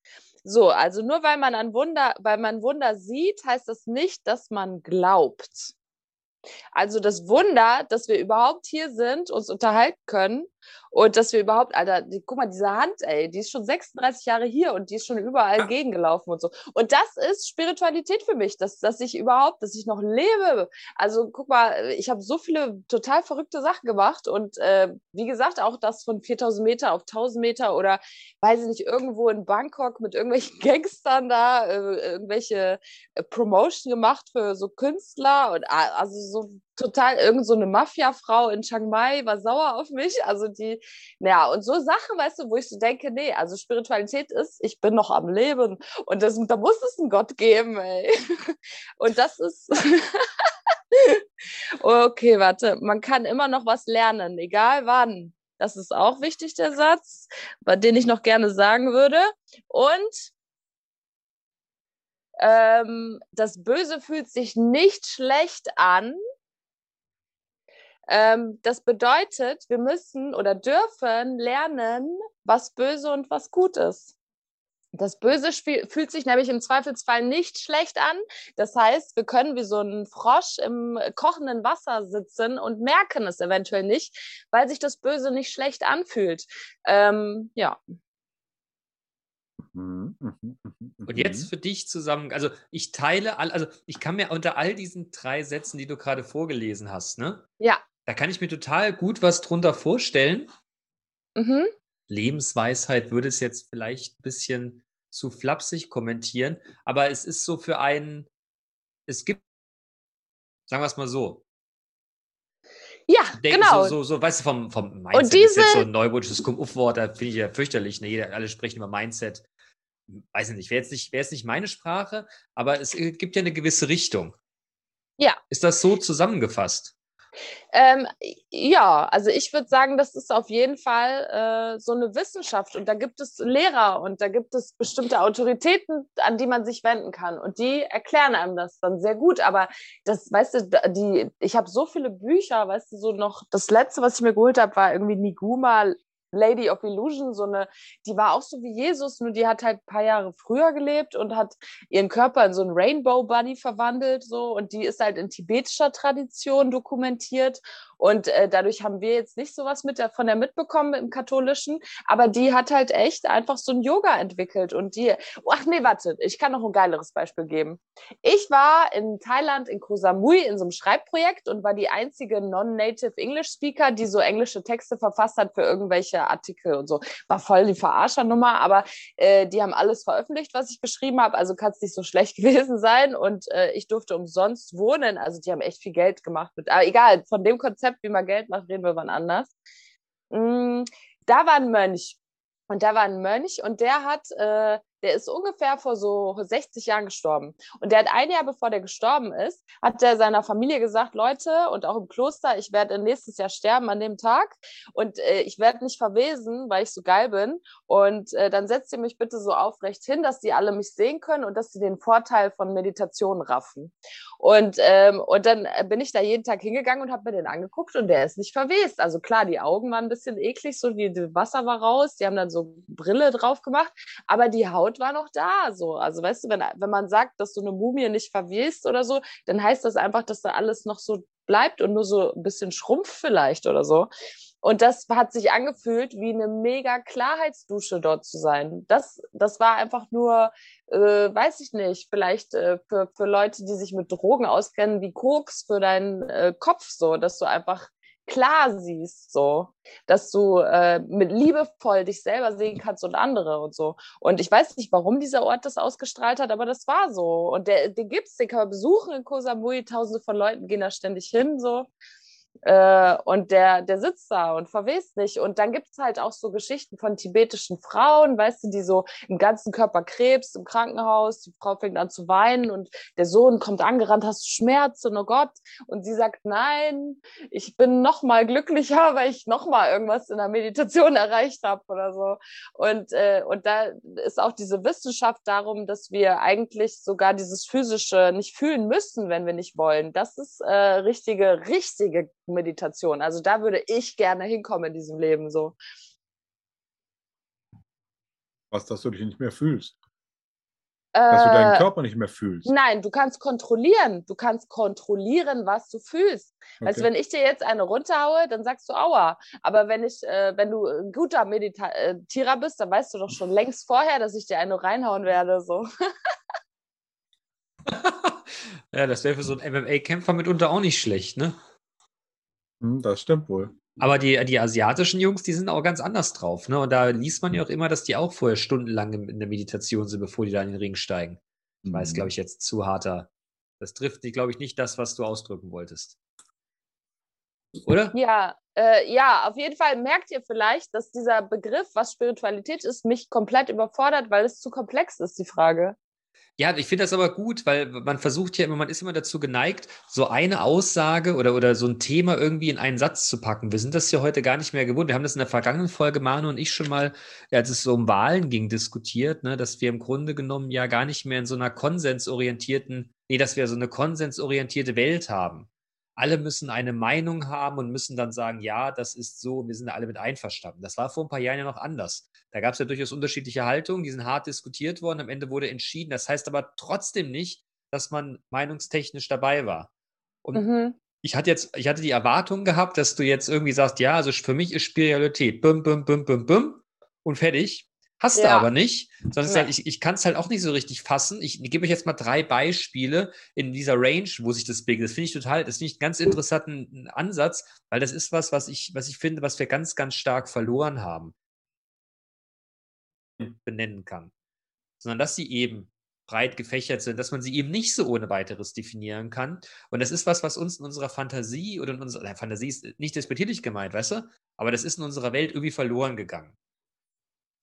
So, also nur weil man ein Wunder, weil man Wunder sieht, heißt das nicht, dass man glaubt. Also das Wunder, dass wir überhaupt hier sind, uns unterhalten können und dass wir überhaupt, Alter, die, guck mal, diese Hand, ey, die ist schon 36 Jahre hier und die ist schon überall
Ja.
gegengelaufen und so. Und das ist Spiritualität für mich, dass, dass ich überhaupt, dass ich noch lebe. Also guck mal, ich habe so viele total verrückte Sachen gemacht und äh, wie gesagt, auch das von 4000 Meter auf 1000 Meter oder weiß ich nicht, irgendwo in Bangkok mit irgendwelchen <laughs> Gangstern da, äh, irgendwelche äh, Promotion gemacht für so Künstler und also so total irgend so eine Mafia-Frau in Chiang Mai war sauer auf mich. Also die, naja, und so Sachen, weißt du, wo ich so denke, nee, also Spiritualität ist, ich bin noch am Leben und das, da muss es einen Gott geben, ey. <laughs> Und das ist. <laughs> okay, warte, man kann immer noch was lernen, egal wann. Das ist auch wichtig, der Satz, bei den ich noch gerne sagen würde. Und ähm, das Böse fühlt sich nicht schlecht an. Ähm, das bedeutet, wir müssen oder dürfen lernen, was böse und was gut ist. Das Böse fühlt sich nämlich im Zweifelsfall nicht schlecht an. Das heißt, wir können wie so ein Frosch im kochenden Wasser sitzen und merken es eventuell nicht, weil sich das Böse nicht schlecht anfühlt. Ähm, ja.
Mhm, mhm, mhm,
Und jetzt für dich zusammen, also ich teile all, also ich kann mir unter all diesen drei Sätzen, die du gerade vorgelesen hast, ne,
Ja.
Da kann ich mir total gut was drunter vorstellen.
Mhm.
Lebensweisheit würde es jetzt vielleicht ein bisschen zu flapsig kommentieren, aber es ist so für einen, es gibt, sagen wir es mal so,
Ja,
denk,
genau.
so, so, so, weißt du, vom, vom Mindset ist
diese-
jetzt so ein neumodisches Kumpfwort, da finde ich ja fürchterlich, ne? Jeder, alle sprechen über Mindset. weiß ich nicht, wäre jetzt, nicht, wär jetzt nicht meine Sprache, aber es äh, gibt ja eine gewisse Richtung.
Ja.
Ist das so zusammengefasst?
Ähm, ja, also ich würde sagen, das ist auf jeden Fall äh, so eine Wissenschaft und da gibt es Lehrer und da gibt es bestimmte Autoritäten, an die man sich wenden kann und die erklären einem das dann sehr gut. Aber das, weißt du, die, ich habe so viele Bücher, weißt du, so noch das letzte, was ich mir geholt habe, war irgendwie Niguma Lady of Illusion, so eine, die war auch so wie Jesus, nur die hat halt ein paar Jahre früher gelebt und hat ihren Körper in so einen Rainbow Bunny verwandelt, so. Und die ist halt in tibetischer Tradition dokumentiert und äh, dadurch haben wir jetzt nicht sowas mit der, von der mitbekommen im Katholischen, aber die hat halt echt einfach so ein Yoga entwickelt und die, ach nee, warte, ich kann noch ein geileres Beispiel geben. Ich war in Thailand in Koh Samui in so einem Schreibprojekt und war die einzige non-native English Speaker, die so englische Texte verfasst hat für irgendwelche Artikel und so. War voll die Verarschernummer, aber äh, die haben alles veröffentlicht, was ich geschrieben habe, also kann es nicht so schlecht <laughs> gewesen sein und äh, ich durfte umsonst wohnen, also die haben echt viel Geld gemacht mit, aber egal, von dem Konzept Konzept, wie man Geld macht, reden wir wann anders. Mm, da war ein Mönch. Und da war ein Mönch und der hat äh, der ist ungefähr vor so 60 Jahren gestorben. Und der hat ein Jahr bevor der gestorben ist, hat er seiner Familie gesagt, Leute, und auch im Kloster, ich werde nächstes Jahr sterben an dem Tag und äh, ich werde nicht verwesen, weil ich so geil bin. Und äh, dann setzt ihr mich bitte so aufrecht hin, dass die alle mich sehen können und dass sie den Vorteil von Meditation raffen. Und, ähm, und dann bin ich da jeden Tag hingegangen und habe mir den angeguckt und der ist nicht verwest. Also klar, die Augen waren ein bisschen eklig, so wie das Wasser war raus, die haben dann so Brille drauf gemacht, aber die Haut Haut war noch da. So. Also weißt du, wenn, wenn man sagt, dass so eine Mumie nicht verwest oder so, dann heißt das einfach, dass da alles noch so bleibt und nur so ein bisschen schrumpft vielleicht oder so. Und das hat sich angefühlt, wie eine mega Klarheitsdusche dort zu sein. Das, das war einfach nur, äh, weiß ich nicht, vielleicht äh, für, für Leute, die sich mit Drogen auskennen, wie Koks für deinen äh, Kopf so, dass du einfach klar siehst, so, dass du äh, mit liebevoll dich selber sehen kannst und andere und so. Und ich weiß nicht, warum dieser Ort das ausgestrahlt hat, aber das war so. Und der, den gibt's, den kann man besuchen in Koh Samui. Tausende von Leuten gehen da ständig hin, so. Äh, und der, der sitzt da und verwest nicht. Und dann gibt es halt auch so Geschichten von tibetischen Frauen, weißt du, die so im ganzen Körper Krebs im Krankenhaus, die Frau fängt an zu weinen und der Sohn kommt angerannt, hast du Schmerzen, oh Gott. Und sie sagt, nein, ich bin noch mal glücklicher, <laughs> weil ich noch mal irgendwas in der Meditation erreicht habe oder so. Und, äh, und da ist auch diese Wissenschaft darum, dass wir eigentlich sogar dieses Physische nicht fühlen müssen, wenn wir nicht wollen. Das ist äh, richtige, richtige Meditation. Also da würde ich gerne hinkommen in diesem Leben so.
Was, dass du dich nicht mehr fühlst? Dass du deinen äh, Körper nicht mehr fühlst.
Nein, du kannst kontrollieren. Du kannst kontrollieren, was du fühlst. Okay. Also wenn ich dir jetzt eine runterhaue, dann sagst du Aua. Aber wenn ich, äh, wenn du ein guter Meditierer bist, dann weißt du doch schon längst vorher, dass ich dir eine reinhauen werde. So. <laughs>
ja, das wäre für so einen MMA-Kämpfer mitunter auch nicht schlecht, ne?
Hm, das stimmt wohl.
Aber die, die asiatischen Jungs, die sind auch ganz anders drauf. Ne? Und da liest man ja auch immer, dass die auch vorher stundenlang in der Meditation sind, bevor die da in den Ring steigen. Ich mhm. weiß, glaube ich, jetzt zu harter. Das trifft, glaube ich, nicht das, was du ausdrücken wolltest. Oder?
Ja, äh, ja, auf jeden Fall merkt ihr vielleicht, dass dieser Begriff, was Spiritualität ist, mich komplett überfordert, weil es zu komplex ist, die Frage.
Ja, ich finde das aber gut, weil man versucht ja immer, man ist immer dazu geneigt, so eine Aussage oder, oder so ein Thema irgendwie in einen Satz zu packen. Wir sind das ja heute gar nicht mehr gewohnt. Wir haben das in der vergangenen Folge, Manu und ich, schon mal, als es so um Wahlen ging, diskutiert, ne, dass wir im Grunde genommen ja gar nicht mehr in so einer konsensorientierten, nee, dass wir so eine konsensorientierte Welt haben alle müssen eine Meinung haben und müssen dann sagen, ja, das ist so, wir sind alle mit einverstanden. Das war vor ein paar Jahren ja noch anders. Da gab es ja durchaus unterschiedliche Haltungen, die sind hart diskutiert worden, am Ende wurde entschieden. Das heißt aber trotzdem nicht, dass man meinungstechnisch dabei war. Und mhm. ich hatte jetzt, ich hatte die Erwartung gehabt, dass du jetzt irgendwie sagst, ja, also für mich ist Spiritualität, bum, bum, bum, bum, bum und fertig. Hast ja. du aber nicht. Sondern ja. halt, ich, ich kann es halt auch nicht so richtig fassen. Ich, ich gebe euch jetzt mal drei Beispiele in dieser Range, wo sich das bildet. Das finde ich total, das finde ich einen ganz interessanten Ansatz, weil das ist was, was ich, was ich finde, was wir ganz, ganz stark verloren haben. Benennen kann. Sondern dass sie eben breit gefächert sind, dass man sie eben nicht so ohne weiteres definieren kann. Und das ist was, was uns in unserer Fantasie oder in unserer Fantasie ist nicht despektierlich gemeint, weißt du? Aber das ist in unserer Welt irgendwie verloren gegangen.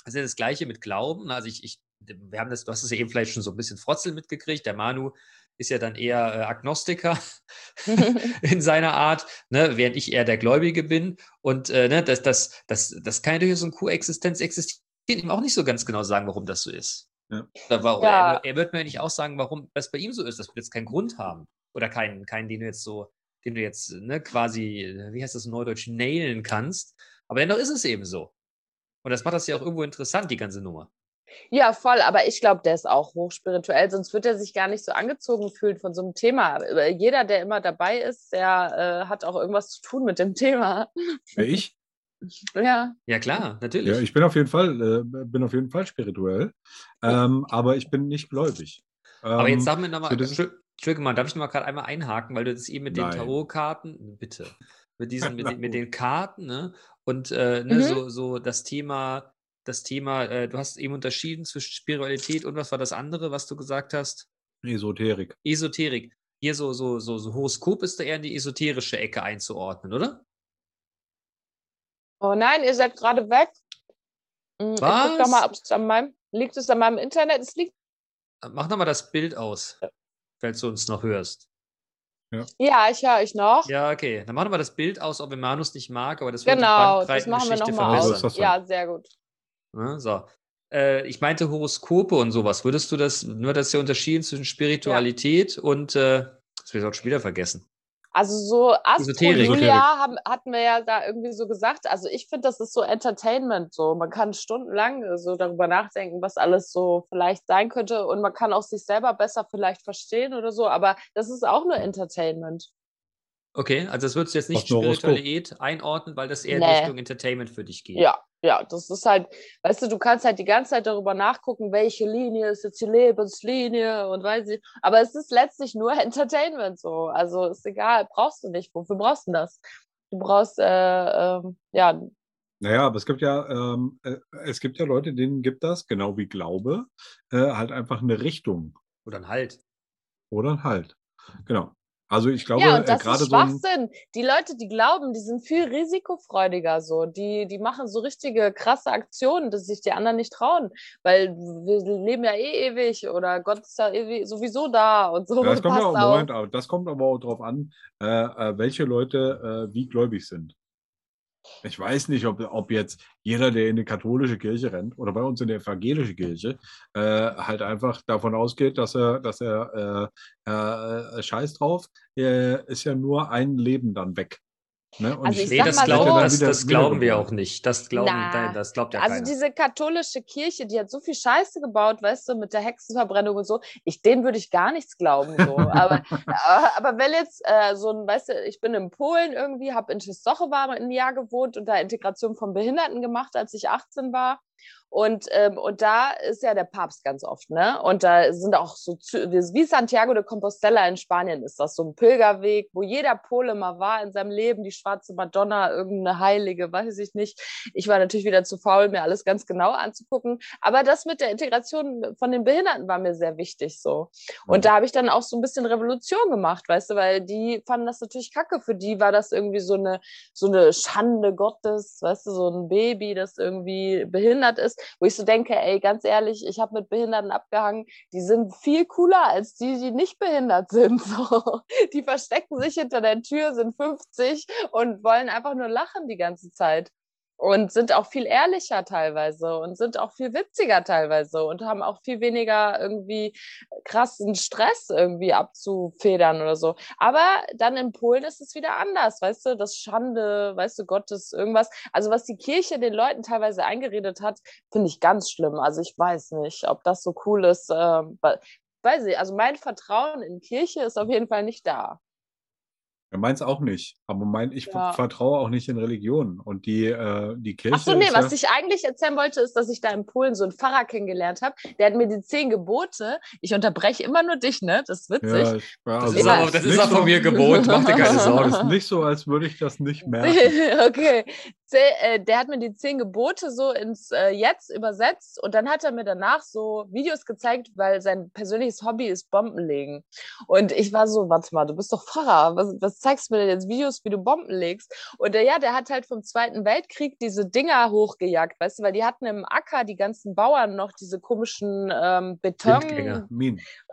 Das ist ja das Gleiche mit Glauben. Also ich, ich wir haben das, du hast es ja eben vielleicht schon so ein bisschen Frotzel mitgekriegt. Der Manu ist ja dann eher äh, Agnostiker <laughs> <laughs> in seiner Art, ne, während ich eher der Gläubige bin. Und äh, ne, das, das, das, das kann ja durch so eine Koexistenz existieren, ihm auch nicht so ganz genau sagen, warum das so ist. Ja. Warum, ja. er, er, wird mir nicht auch sagen, warum das bei ihm so ist, dass wir jetzt keinen Grund haben. Oder keinen, keinen, den du jetzt so, den du jetzt ne, quasi, wie heißt das in Neudeutsch, nailen kannst. Aber dennoch ist es eben so. Und das macht das ja auch irgendwo interessant, die ganze Nummer.
Ja, voll, aber ich glaube, der ist auch hochspirituell, sonst wird er sich gar nicht so angezogen fühlen von so einem Thema. Jeder, der immer dabei ist, der äh, hat auch irgendwas zu tun mit dem Thema.
Ja, ich? <laughs>
Ja.
Ja, klar, natürlich.
Ja, ich bin auf jeden Fall, äh, bin auf jeden Fall spirituell, ähm, aber ich bin nicht gläubig.
Ähm, aber jetzt ähm, sag mir nochmal, Entschuldigung, darf ich noch mal gerade einmal einhaken, weil du das eben mit Nein. den Tarotkarten, bitte, mit diesen, mit, <laughs> den, mit den Karten, ne? Und äh, ne, mhm. so, so das Thema, das Thema, äh, du hast eben unterschieden zwischen Spiritualität und was war das andere, was du gesagt hast?
Esoterik.
Esoterik. Hier so, so, so, so Horoskop ist da eher in die esoterische Ecke einzuordnen, oder?
Oh nein, ihr seid gerade weg. Was? Hm, ich guck doch mal, ob es an meinem, liegt es an meinem Internet? Es liegt.
Mach nochmal das Bild aus, falls du uns noch hörst.
Ja, ja ich höre euch noch.
Ja, okay. Dann machen wir das Bild aus, ob Manus nicht mag, aber das wird
genau, die das machen wir nochmal aus. Ja, sehr gut.
Ja, so. Äh, ich meinte Horoskope und sowas. Würdest du das, nur das ja unterschieden zwischen Spiritualität ja. und, äh, das will ich auch schon wieder vergessen.
Also so Astro-Julia haben, hatten wir ja da irgendwie so gesagt. Also ich finde, das ist so Entertainment. So, man kann stundenlang so darüber nachdenken, was alles so vielleicht sein könnte und man kann auch sich selber besser vielleicht verstehen oder so. Aber das ist auch nur Entertainment.
Okay, also das würdest du jetzt nicht Spiritualität einordnen, weil das eher nee. Richtung Entertainment für dich geht.
Ja, ja, das ist halt, weißt du, du kannst halt die ganze Zeit darüber nachgucken, welche Linie ist jetzt die Lebenslinie und weiß ich. Aber es ist letztlich nur <laughs> Entertainment so. Also ist egal, brauchst du nicht. Wofür brauchst du das? Du brauchst, äh, äh, ja.
Naja, aber es gibt ja, ähm, äh, es gibt ja Leute, denen gibt das, genau wie Glaube, äh, halt einfach eine Richtung.
Oder ein Halt.
Oder ein Halt. Genau. Also ich glaube,
ja, und das äh, ist Schwachsinn. So die Leute, die glauben, die sind viel risikofreudiger so. Die, die machen so richtige krasse Aktionen, dass sich die anderen nicht trauen. Weil wir leben ja eh ewig oder Gott ist ja ewig, sowieso da und so.
Ja, das, kommt <laughs> auch, Moment, das kommt aber auch darauf an, äh, äh, welche Leute äh, wie gläubig sind. Ich weiß nicht, ob, ob jetzt jeder, der in die katholische Kirche rennt oder bei uns in die evangelische Kirche, äh, halt einfach davon ausgeht, dass er, dass er äh, äh, scheiß drauf, ist ja nur ein Leben dann weg.
Ne? also nee, das, glauben, so, das, das glauben wir auch nicht. Das glauben,
Na,
das glaubt ja
Also
keiner.
diese katholische Kirche, die hat so viel Scheiße gebaut, weißt du, mit der Hexenverbrennung und so. Ich, denen würde ich gar nichts glauben. So. <laughs> aber, aber wenn jetzt äh, so ein, weißt du, ich bin in Polen irgendwie, habe in Częstochowa ein Jahr gewohnt und da Integration von Behinderten gemacht, als ich 18 war. Und, ähm, und da ist ja der Papst ganz oft, ne? Und da sind auch so, wie Santiago de Compostela in Spanien ist das so ein Pilgerweg, wo jeder Pole mal war in seinem Leben, die schwarze Madonna, irgendeine Heilige, weiß ich nicht. Ich war natürlich wieder zu faul, mir alles ganz genau anzugucken. Aber das mit der Integration von den Behinderten war mir sehr wichtig so. Und da habe ich dann auch so ein bisschen Revolution gemacht, weißt du, weil die fanden das natürlich kacke. Für die war das irgendwie so eine, so eine Schande Gottes, weißt du, so ein Baby, das irgendwie behindert ist wo ich so denke, ey, ganz ehrlich, ich habe mit Behinderten abgehangen, die sind viel cooler als die, die nicht behindert sind. <laughs> So. Die verstecken sich hinter der Tür, sind 50 und wollen einfach nur lachen die ganze Zeit und sind auch viel ehrlicher teilweise und sind auch viel witziger teilweise und haben auch viel weniger irgendwie krassen Stress irgendwie abzufedern oder so. Aber dann in Polen ist es wieder anders, weißt du, das Schande, weißt du, Gottes irgendwas. Also was die Kirche den Leuten teilweise eingeredet hat, finde ich ganz schlimm. Also ich weiß nicht, ob das so cool ist. Äh, weiß ich, also mein Vertrauen in Kirche ist auf jeden Fall nicht da.
Ja, meins auch nicht. Aber mein, ich ja. vertraue auch nicht in Religionen. Und die, äh, die Kirche. Ach
so, nee, was ja ich eigentlich erzählen wollte, ist, dass ich da in Polen so einen Pfarrer kennengelernt habe. Der hat mir die zehn Gebote. Ich unterbreche immer nur dich, ne? Das ist witzig. Ja, ich,
also das ist, auch, das ist auch von mir Gebot. Mach dir keine <laughs> Sorgen.
Es ist nicht so, als würde ich das nicht <laughs> merken.
okay. Äh, der hat mir die zehn Gebote so ins äh, Jetzt übersetzt und dann hat er mir danach so Videos gezeigt, weil sein persönliches Hobby ist Bombenlegen. Und ich war so, warte mal, du bist doch Pfarrer, was, was zeigst du mir denn jetzt Videos, wie du Bomben legst? Und der, ja, der hat halt vom Zweiten Weltkrieg diese Dinger hochgejagt, weißt du, weil die hatten im Acker die ganzen Bauern noch diese komischen ähm, Beton,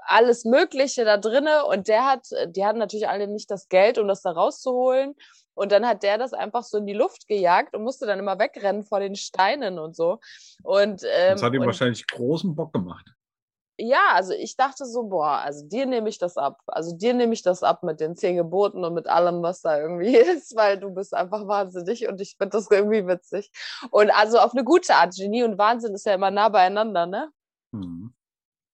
alles Mögliche da drinne und der hat, die hatten natürlich alle nicht das Geld, um das da rauszuholen. Und dann hat der das einfach so in die Luft gejagt und musste dann immer wegrennen vor den Steinen und so. Und, ähm,
das hat ihm
und,
wahrscheinlich großen Bock gemacht.
Ja, also ich dachte so, boah, also dir nehme ich das ab. Also dir nehme ich das ab mit den zehn Geboten und mit allem, was da irgendwie <laughs> ist, weil du bist einfach wahnsinnig und ich finde das irgendwie witzig. Und also auf eine gute Art, Genie und Wahnsinn ist ja immer nah beieinander, ne?
Mhm.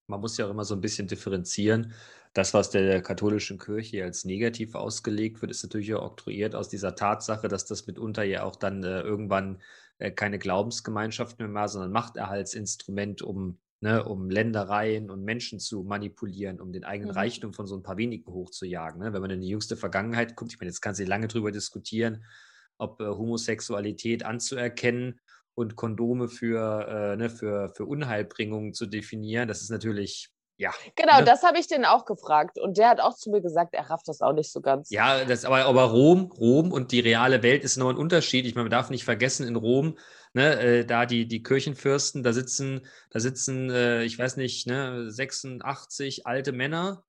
Man muss ja auch immer so ein bisschen differenzieren das, was der katholischen Kirche als negativ ausgelegt wird, ist natürlich auch oktroyiert aus dieser Tatsache, dass das mitunter ja auch dann äh, irgendwann äh, keine Glaubensgemeinschaft mehr war, sondern Machterhaltsinstrument, um, ne, um Ländereien und Menschen zu manipulieren, um den eigenen mhm. Reichtum von so ein paar wenigen hochzujagen. Ne? Wenn man in die jüngste Vergangenheit guckt, ich meine, jetzt kann sie lange darüber diskutieren, ob äh, Homosexualität anzuerkennen und Kondome für, äh, ne, für, für Unheilbringungen zu definieren, das ist natürlich ja.
Genau, ne? das habe ich den auch gefragt. Und der hat auch zu mir gesagt, er rafft das auch nicht so ganz.
Ja, das, aber, aber Rom, Rom und die reale Welt ist noch ein Unterschied. Ich meine, man darf nicht vergessen, in Rom, ne, äh, da die, die Kirchenfürsten, da sitzen, da sitzen, äh, ich weiß nicht, ne, 86 alte Männer,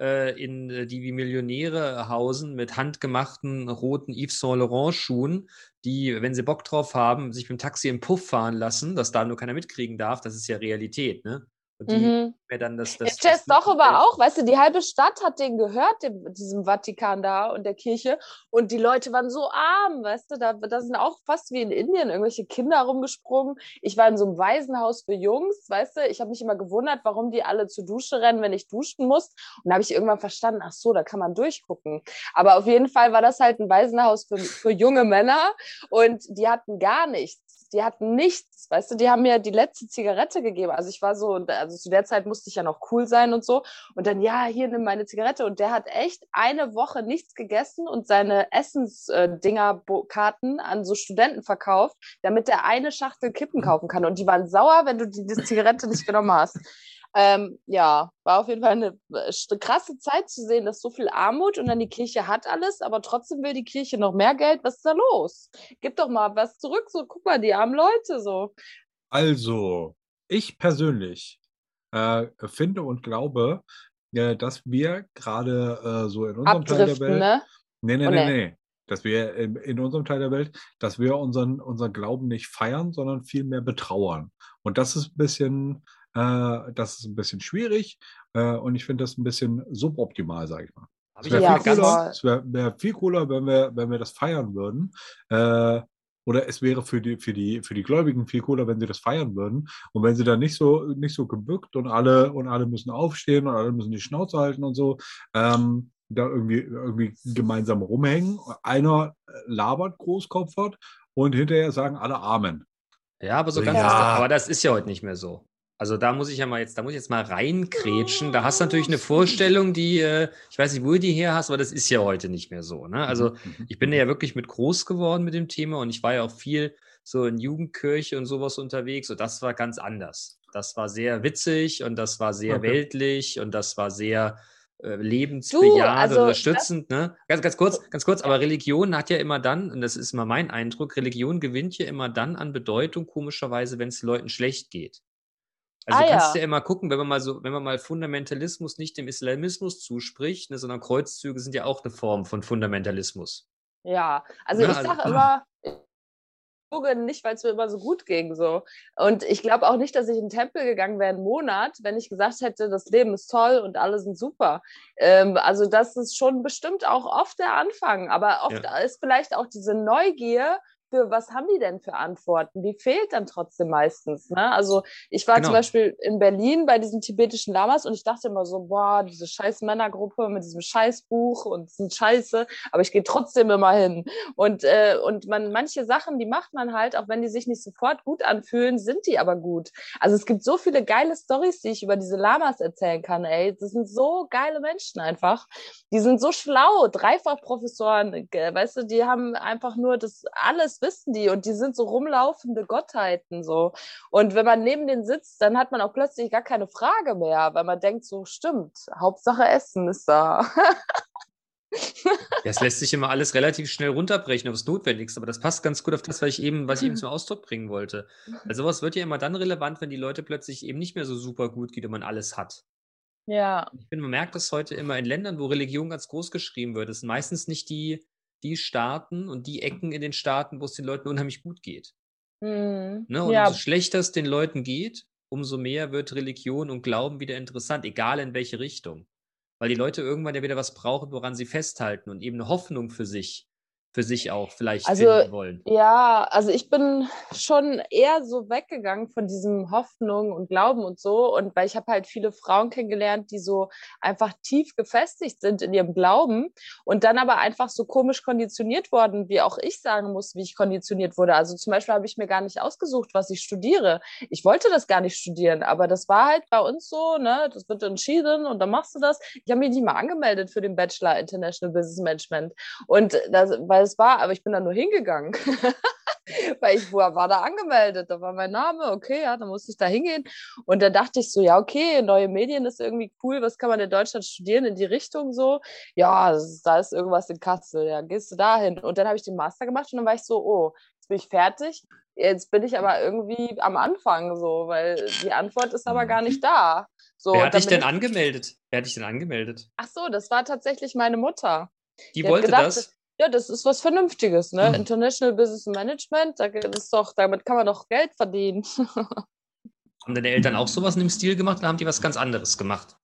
äh, in, äh, die wie Millionäre hausen mit handgemachten roten Yves Saint Laurent Schuhen, die, wenn sie Bock drauf haben, sich mit dem Taxi im Puff fahren lassen, dass da nur keiner mitkriegen darf. Das ist ja Realität, ne?
Und die mhm. mir dann das. das, das doch aber auch, weißt du, die halbe Stadt hat den gehört, dem, diesem Vatikan da und der Kirche. Und die Leute waren so arm, weißt du, da, da sind auch fast wie in Indien irgendwelche Kinder rumgesprungen. Ich war in so einem Waisenhaus für Jungs, weißt du, ich habe mich immer gewundert, warum die alle zur Dusche rennen, wenn ich duschen muss. Und da habe ich irgendwann verstanden, ach so, da kann man durchgucken. Aber auf jeden Fall war das halt ein Waisenhaus für, für junge Männer und die hatten gar nichts die hatten nichts, weißt du, die haben mir die letzte Zigarette gegeben. Also ich war so, also zu der Zeit musste ich ja noch cool sein und so. Und dann, ja, hier nimm meine Zigarette. Und der hat echt eine Woche nichts gegessen und seine Essensdinger-Karten an so Studenten verkauft, damit er eine Schachtel Kippen kaufen kann. Und die waren sauer, wenn du die, die Zigarette nicht genommen hast. Ähm, ja, war auf jeden Fall eine äh, krasse Zeit zu sehen, dass so viel Armut und dann die Kirche hat alles, aber trotzdem will die Kirche noch mehr Geld. Was ist da los? Gib doch mal was zurück, so guck mal, die armen Leute so.
Also, ich persönlich äh, finde und glaube, äh, dass wir gerade äh, so in unserem Abdriften, Teil der Welt. Ne? Nee, nee, oh, nee, nee. Dass wir in, in, unserem Teil der Welt, dass wir unseren, unseren Glauben nicht feiern, sondern vielmehr betrauern. Und das ist ein bisschen äh, das ist ein bisschen schwierig äh, und ich finde das ein bisschen suboptimal, sage ich mal. Es wäre ja, viel, cooler, wär, wär viel cooler, wenn wir, wenn wir das feiern würden. Äh, oder es wäre für die, für, die, für die Gläubigen viel cooler, wenn sie das feiern würden. Und wenn sie dann nicht so, nicht so gebückt und alle, und alle müssen aufstehen und alle müssen die Schnauze halten und so, ähm, da irgendwie, irgendwie gemeinsam rumhängen. Einer labert großkopfert und hinterher sagen alle Amen.
Ja, aber so ganz ja. Ist das, aber das ist ja heute nicht mehr so. Also da muss ich ja mal jetzt, da muss ich jetzt mal reinkrätschen. Da hast du natürlich eine Vorstellung, die, äh, ich weiß nicht, wo du die her hast, aber das ist ja heute nicht mehr so. Ne? Also mhm, mhm, ich bin mhm. ja wirklich mit groß geworden mit dem Thema und ich war ja auch viel so in Jugendkirche und sowas unterwegs und das war ganz anders. Das war sehr witzig und das war sehr okay. weltlich und das war sehr äh, lebensbejahend also, unterstützend. Ne? Ganz, ganz kurz, ganz kurz, aber Religion hat ja immer dann, und das ist mal mein Eindruck, Religion gewinnt ja immer dann an Bedeutung, komischerweise, wenn es Leuten schlecht geht. Also ah, du kannst ja. ja immer gucken, wenn man mal so, wenn man mal Fundamentalismus nicht dem Islamismus zuspricht, ne, sondern Kreuzzüge sind ja auch eine Form von Fundamentalismus.
Ja, also ja, ne, ich sage also, immer, nicht, weil es mir immer so gut ging. So. Und ich glaube auch nicht, dass ich in den Tempel gegangen wäre einen Monat, wenn ich gesagt hätte, das Leben ist toll und alle sind super. Ähm, also das ist schon bestimmt auch oft der Anfang. Aber oft ja. ist vielleicht auch diese Neugier für was haben die denn für Antworten? Die fehlt dann trotzdem meistens. Ne? Also ich war genau. zum Beispiel in Berlin bei diesen tibetischen Lamas und ich dachte immer so, boah, diese scheiß Männergruppe mit diesem Scheißbuch und sind scheiße, aber ich gehe trotzdem immer hin. Und, äh, und man, manche Sachen, die macht man halt, auch wenn die sich nicht sofort gut anfühlen, sind die aber gut. Also es gibt so viele geile Stories, die ich über diese Lamas erzählen kann, ey. Das sind so geile Menschen einfach. Die sind so schlau, Dreifachprofessoren, weißt du, die haben einfach nur das alles das wissen die und die sind so rumlaufende Gottheiten so. Und wenn man neben denen sitzt, dann hat man auch plötzlich gar keine Frage mehr, weil man denkt so, stimmt, Hauptsache Essen ist da. <laughs>
Das lässt sich immer alles relativ schnell runterbrechen aufs Notwendigste, aber das passt ganz gut auf das, was ich eben, was ich eben zum Ausdruck bringen wollte. <laughs> Also sowas wird ja immer dann relevant, wenn die Leute plötzlich eben nicht mehr so super gut geht und man alles hat.
Ja.
Ich finde, man merkt das heute immer in Ländern, wo Religion ganz groß geschrieben wird. Es sind meistens nicht die, die Staaten und die Ecken in den Staaten, wo es den Leuten unheimlich gut geht.
Mhm.
Ne? Und
Ja,
umso schlechter es den Leuten geht, umso mehr wird Religion und Glauben wieder interessant, egal in welche Richtung. Weil die Leute irgendwann ja wieder was brauchen, woran sie festhalten und eben eine Hoffnung für sich, für sich auch vielleicht
Also,
finden wollen.
Ja, also ich bin schon eher so weggegangen von diesem Hoffnung und Glauben und so. Und weil ich habe halt viele Frauen kennengelernt, die so einfach tief gefestigt sind in ihrem Glauben und dann aber einfach so komisch konditioniert worden, wie auch ich sagen muss, wie ich konditioniert wurde. Also zum Beispiel habe ich mir gar nicht ausgesucht, was ich studiere. Ich wollte das gar nicht studieren, aber das war halt bei uns so, ne, das wird entschieden und dann machst du das. Ich habe mich nicht mal angemeldet für den Bachelor International Business Management. Und das, weil es war, aber ich bin da nur hingegangen. <laughs> weil ich war, war da angemeldet, da war mein Name, okay, ja, dann musste ich da hingehen. Und dann dachte ich so, ja, okay, neue Medien ist irgendwie cool, was kann man in Deutschland studieren in die Richtung so? Ja, ist, da ist irgendwas in Kassel, ja, gehst du dahin. Und dann habe ich den Master gemacht und dann war ich so, oh, jetzt bin ich fertig. Jetzt bin ich aber irgendwie am Anfang so, weil die Antwort ist aber gar nicht da. So,
Wer hat dich denn
ich-
angemeldet? Wer hat dich denn angemeldet?
Ach so, das war tatsächlich meine Mutter.
Die
Die
wollte
gedacht,
das?
Ja, das ist was Vernünftiges, ne?
Mhm.
International Business Management, da das doch, damit kann man doch Geld verdienen. <laughs>
Haben deine Eltern auch sowas in dem Stil gemacht oder haben die was ganz anderes gemacht?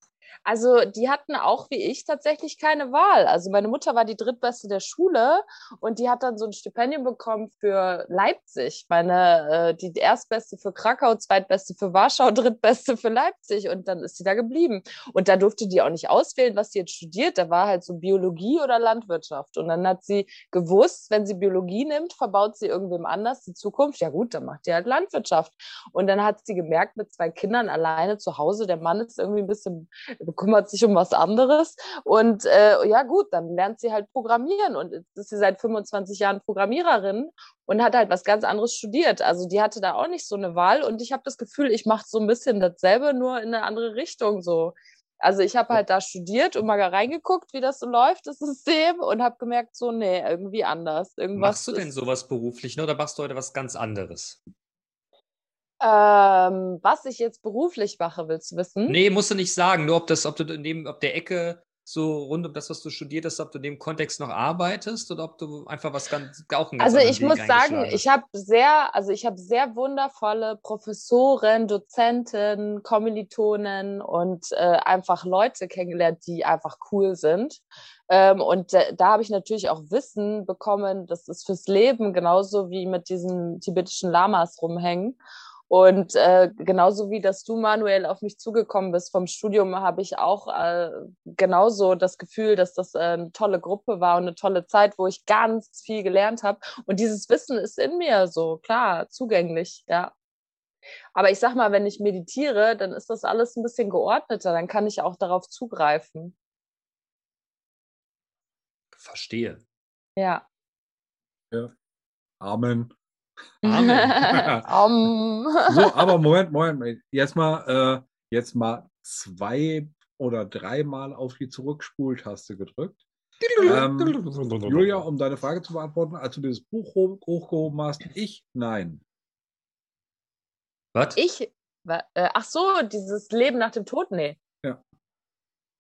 Also die hatten auch wie ich tatsächlich keine Wahl. Also meine Mutter war die drittbeste der Schule und die hat dann so ein Stipendium bekommen für Leipzig. Meine, äh, die erstbeste für Krakau, zweitbeste für Warschau, drittbeste für Leipzig und dann ist sie da geblieben. Und da durfte die auch nicht auswählen, was sie jetzt studiert. Da war halt so Biologie oder Landwirtschaft. Und dann hat sie gewusst, wenn sie Biologie nimmt, verbaut sie irgendwem anders die Zukunft. Ja gut, dann macht die halt Landwirtschaft. Und dann hat sie gemerkt, mit zwei Kindern alleine zu Hause, der Mann ist irgendwie ein bisschen kümmert sich um was anderes. Und äh, ja, gut, dann lernt sie halt Programmieren und jetzt ist sie seit 25 Jahren Programmiererin und hat halt was ganz anderes studiert. Also die hatte da auch nicht so eine Wahl und ich habe das Gefühl, ich mache so ein bisschen dasselbe, nur in eine andere Richtung so. Also ich habe halt da studiert und mal reingeguckt, wie das so läuft, das System, und habe gemerkt, so, nee, irgendwie anders. Irgendwas
Machst du denn sowas beruflich ne, oder machst du heute was ganz anderes?
Ähm, was ich jetzt beruflich mache, willst du wissen?
Nee, musst du nicht sagen. Nur ob das, ob du in dem, ob der Ecke so rund um das, was du studiert hast, ob du in dem Kontext noch arbeitest oder ob du einfach was ganz auch einen ganz
Also ich
Weg
muss sagen, ich habe sehr, also ich habe sehr wundervolle Professoren, Dozenten, Kommilitonen und äh, einfach Leute kennengelernt, die einfach cool sind. Ähm, und äh, da habe ich natürlich auch Wissen bekommen, das ist fürs Leben genauso wie mit diesen tibetischen Lamas rumhängen. Und äh, genauso wie dass du, Manuel, auf mich zugekommen bist vom Studium, habe ich auch äh, genauso das Gefühl, dass das äh, eine tolle Gruppe war und eine tolle Zeit, wo ich ganz viel gelernt habe. Und dieses Wissen ist in mir so, klar, zugänglich, ja. Aber ich sag mal, wenn ich meditiere, dann ist das alles ein bisschen geordneter, dann kann ich auch darauf zugreifen.
Verstehe.
Ja.
Amen.
Amen. <laughs>
um.
So, aber Moment, Moment, Moment. Jetzt mal, äh, jetzt mal zwei oder dreimal auf die Zurückspultaste gedrückt. Ähm, Julia, um deine Frage zu beantworten, als du dieses Buch hoch, hochgehoben hast, ich nein.
Was?
Ich, äh, ach so, dieses Leben nach dem Tod, nee.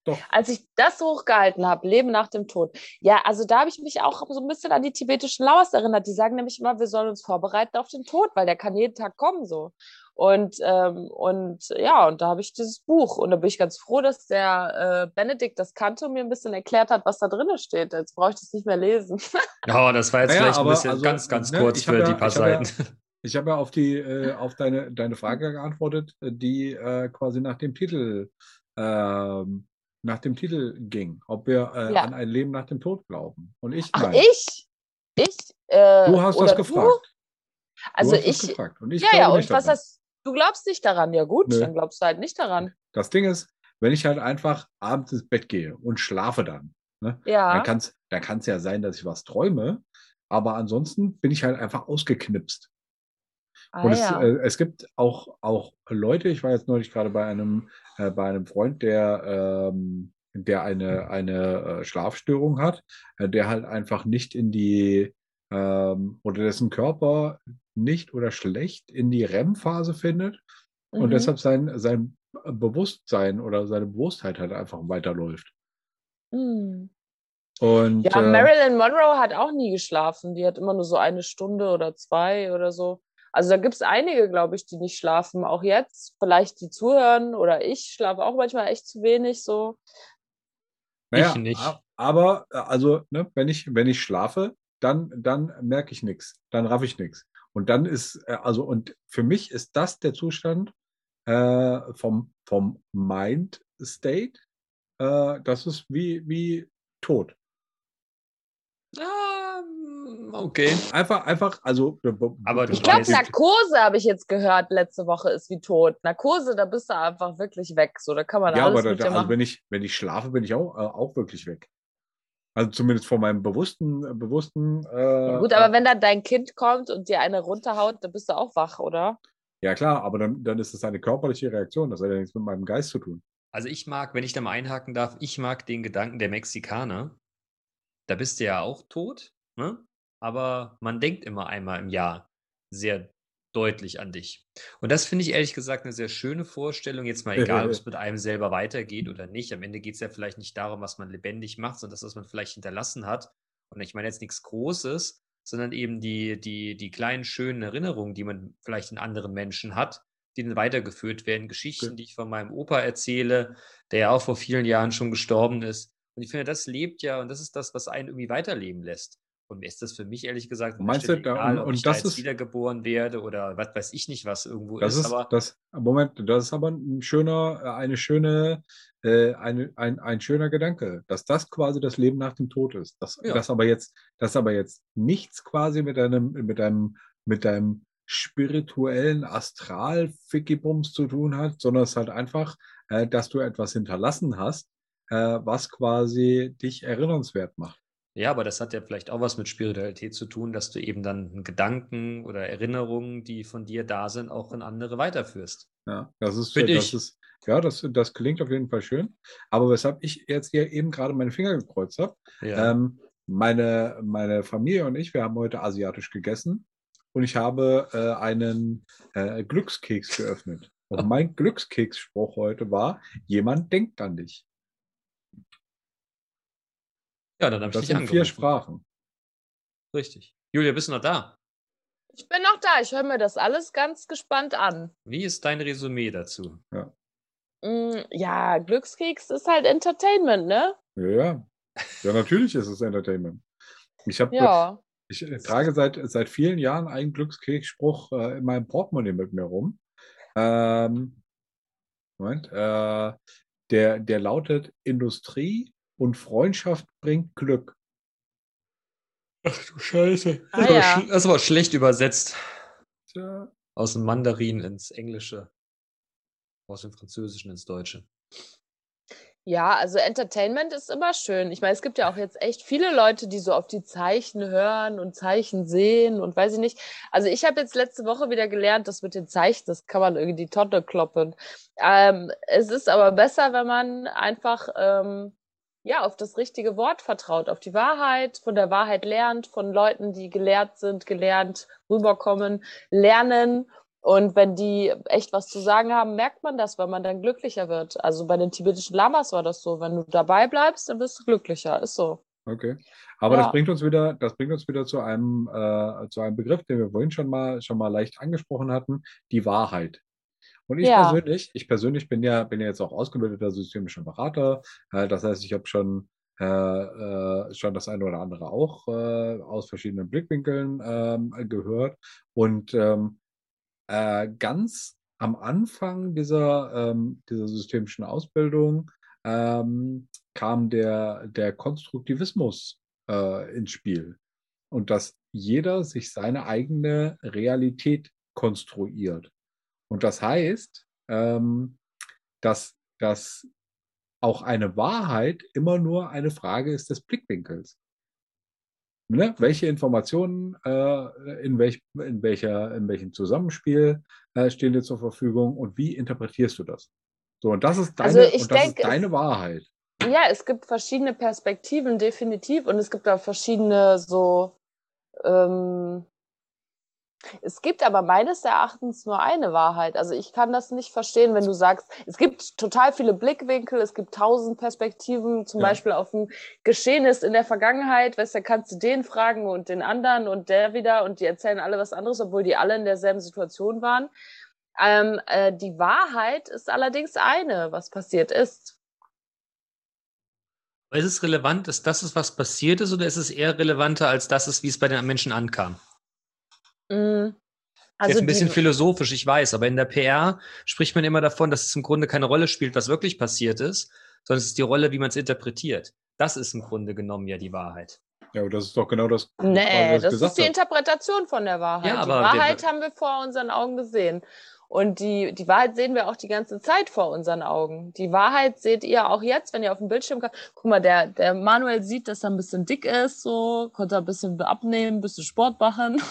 Doch.
Als ich das hochgehalten habe, Leben nach dem Tod, ja, also da habe ich mich auch so ein bisschen an die tibetischen Laos erinnert. Die sagen nämlich immer, wir sollen uns vorbereiten auf den Tod, weil der kann jeden Tag kommen so. Und, ähm, und ja, und da habe ich dieses Buch. Und da bin ich ganz froh, dass der äh, Benedikt das kannte und mir ein bisschen erklärt hat, was da drin steht. Jetzt brauche ich das nicht mehr lesen. <laughs>
Ja, das war jetzt
Naja,
vielleicht ein bisschen
also,
ganz, ganz
ne,
kurz für
ja-
die paar
ich hab ja-
Seiten. <laughs>
Ich habe ja auf die, äh, auf deine, deine Frage geantwortet, die äh, quasi nach dem Titel, ähm, nach dem Titel ging, ob wir äh,
Ja.
an ein Leben nach dem Tod glauben. Und ich
Ach,
nein.
ich? Ich? Äh,
Du hast das
du?
gefragt.
Also
du hast
ich,
gefragt. Und ich
ja, ja, und was hast du glaubst nicht daran? Ja gut,
Nö.
dann glaubst du halt nicht daran.
Das Ding ist, wenn ich halt einfach abends ins Bett gehe und schlafe dann, ne,
Ja.
dann kann es dann kann's ja sein, dass ich was träume, aber ansonsten bin ich halt einfach ausgeknipst.
Ah,
Und es,
ja.
äh, es gibt auch, auch Leute, ich war jetzt neulich gerade bei einem, äh, bei einem Freund, der, ähm, der eine, eine äh, Schlafstörung hat, äh, der halt einfach nicht in die, ähm, oder dessen Körper nicht oder schlecht in die REM-Phase findet und
Mhm.
deshalb sein, sein Bewusstsein oder seine Bewusstheit halt einfach weiterläuft.
Mhm.
Und
Ja,
äh,
Marilyn Monroe hat auch nie geschlafen. Die hat immer nur so eine Stunde oder zwei oder so. Also da gibt es einige, glaube ich, die nicht schlafen. Auch jetzt, vielleicht die zuhören oder ich schlafe auch manchmal echt zu wenig so.
Naja,
Ich nicht.
Aber, äh, also, ne, wenn ich, wenn ich schlafe, dann, dann merke ich nichts. Dann raff ich nichts. Und dann ist, äh, also, und für mich ist das der Zustand äh, vom, vom Mind State. Äh, das ist wie, wie tot.
Ah, okay.
Einfach, einfach, also. äh,
Aber du
Ich glaube, Narkose habe ich jetzt gehört, letzte Woche ist wie tot. Narkose, da bist du einfach wirklich weg. So, da kann man
Ja,
alles
aber
mit
da,
dir
also
machen.
wenn ich, wenn ich schlafe, bin ich auch, äh, auch wirklich weg. Also zumindest von meinem bewussten, äh, bewussten. Äh,
Ja, gut, aber wenn dann dein Kind kommt und dir eine runterhaut, dann bist du auch wach, oder?
Ja, klar, aber dann, dann ist es eine körperliche Reaktion. Das hat ja nichts mit meinem Geist zu tun.
Also ich mag, wenn ich da mal einhaken darf, ich mag den Gedanken der Mexikaner. Da bist du ja auch tot, ne? Aber man denkt immer einmal im Jahr sehr deutlich an dich. Und das finde ich ehrlich gesagt eine sehr schöne Vorstellung. Jetzt mal <laughs> egal, ob es mit einem selber weitergeht oder nicht. Am Ende geht es ja vielleicht nicht darum, was man lebendig macht, sondern das, was man vielleicht hinterlassen hat. Und ich meine jetzt nichts Großes, sondern eben die, die, die kleinen schönen Erinnerungen, die man vielleicht in anderen Menschen hat, die dann weitergeführt werden. Geschichten, die ich von meinem Opa erzähle, der ja auch vor vielen Jahren schon gestorben ist. Und ich finde, das lebt ja und das ist das, was einen irgendwie weiterleben lässt. Und mir ist das für mich ehrlich gesagt
Meinst du, da-
egal,
und- und
ich da
das
jetzt
ist-
wiedergeboren werde oder was weiß ich nicht, was irgendwo
Das
ist. aber
das, Moment, das ist aber ein schöner, äh, eine schöne, äh, eine, ein, ein schöner Gedanke, dass das quasi das Leben nach dem Tod ist. Das,
Ja.
das aber jetzt, das aber jetzt nichts quasi mit deinem, mit deinem, mit deinem spirituellen Astral-Fickibums zu tun hat, sondern es ist halt einfach, äh, dass du etwas hinterlassen hast, äh, was quasi dich erinnernswert macht.
Ja, aber das hat ja vielleicht auch was mit Spiritualität zu tun, dass du eben dann Gedanken oder Erinnerungen, die von dir da sind, auch in andere weiterführst.
Ja, das ist,
Find
das
ich.
ist, ja, das, das klingt auf jeden Fall schön. Aber weshalb ich jetzt hier eben gerade meine Finger gekreuzt habe,
Ja.
ähm, meine, meine Familie und ich, wir haben heute asiatisch gegessen und ich habe äh, einen äh, Glückskeks geöffnet. Und <laughs> mein Glückskeksspruch heute war, jemand denkt an dich.
Ja, dann habe ich
Das
dich
sind vier
angerufen.
Sprachen.
Richtig. Julia, bist du noch da?
Ich bin noch da. Ich höre mir das alles ganz gespannt an.
Wie ist dein Resümee dazu?
Mm, Ja, Glückskeks ist halt Entertainment, ne?
Ja, ja. Ja, natürlich ist es Entertainment. Ich habe
Ja.
Ich äh, trage seit, seit vielen Jahren einen Glückskeksspruch äh, in meinem Portemonnaie mit mir rum. Ähm, Moment, äh, der, der lautet: Industrie und Freundschaft bringt Glück.
Ach du Scheiße.
Ah, ja.
Das war schlecht übersetzt.
Tja,
Aus dem Mandarin ins Englische. Aus dem Französischen ins Deutsche.
Ja, also Entertainment ist immer schön. Ich meine, es gibt ja auch jetzt echt viele Leute, die so auf die Zeichen hören und Zeichen sehen und weiß ich nicht. Also ich habe jetzt letzte Woche wieder gelernt, das mit den Zeichen, das kann man irgendwie die Tonne kloppen. Ähm, es ist aber besser, wenn man einfach ähm, ja auf das richtige Wort vertraut, auf die Wahrheit, von der Wahrheit lernt, von Leuten, die gelehrt sind, gelernt rüberkommen, lernen. Und wenn die echt was zu sagen haben, merkt man das, weil man dann glücklicher wird. Also bei den tibetischen Lamas war das so. Wenn du dabei bleibst, dann wirst du glücklicher. Ist so.
okay. Aber
Ja.
das bringt uns wieder, das bringt uns wieder zu einem, äh, zu einem Begriff, den wir vorhin schon mal, schon mal leicht angesprochen hatten, die Wahrheit. Und ich
Ja.
persönlich, ich persönlich bin ja, bin ja jetzt auch ausgebildeter systemischer Berater. Äh, das heißt, ich habe schon, äh, äh, schon das eine oder andere auch äh, aus verschiedenen Blickwinkeln ähm, gehört. Und ähm, äh, ganz am Anfang dieser, ähm, dieser systemischen Ausbildung ähm, kam der, der Konstruktivismus äh, ins Spiel. Und dass jeder sich seine eigene Realität konstruiert. Und das heißt, ähm, dass, dass auch eine Wahrheit immer nur eine Frage ist des Blickwinkels. ne, welche Informationen äh, in, welch, in, welcher, in welchem Zusammenspiel äh, stehen dir zur Verfügung und wie interpretierst du das? So, und das ist deine,
Also ich
und das
denke,
ist deine Wahrheit.
Ja, es gibt verschiedene Perspektiven, definitiv. Und es gibt auch verschiedene so. Ähm, es gibt aber meines Erachtens nur eine Wahrheit. Also ich kann das nicht verstehen, wenn du sagst, es gibt total viele Blickwinkel, es gibt tausend Perspektiven, zum
Ja.
Beispiel auf ein Geschehnis in der Vergangenheit, weißt du, kannst du den fragen und den anderen und der wieder und die erzählen alle was anderes, obwohl die alle in derselben Situation waren. Ähm, äh, die Wahrheit ist allerdings eine, was passiert ist.
Ist es relevant, dass das ist, was passiert ist, oder ist es eher relevanter, als das ist, wie es bei den Menschen ankam?
Mm.
Also Jetzt ein bisschen philosophisch, ich weiß, aber in der PR spricht man immer davon, dass es im Grunde keine Rolle spielt, was wirklich passiert ist, sondern es ist die Rolle, wie man es interpretiert. Das ist im Grunde genommen ja die Wahrheit.
Ja, aber das ist doch genau das,
Nee,
was
das
gesagt
ist die. Interpretation von der Wahrheit.
Ja,
die Wahrheit haben wir vor unseren Augen gesehen. Und die, die Wahrheit sehen wir auch die ganze Zeit vor unseren Augen. Die Wahrheit seht ihr auch jetzt, wenn ihr auf dem Bildschirm kommt. Guck mal, der, der Manuel sieht, dass er ein bisschen dick ist, so, konnte ein bisschen abnehmen, ein bisschen Sport machen.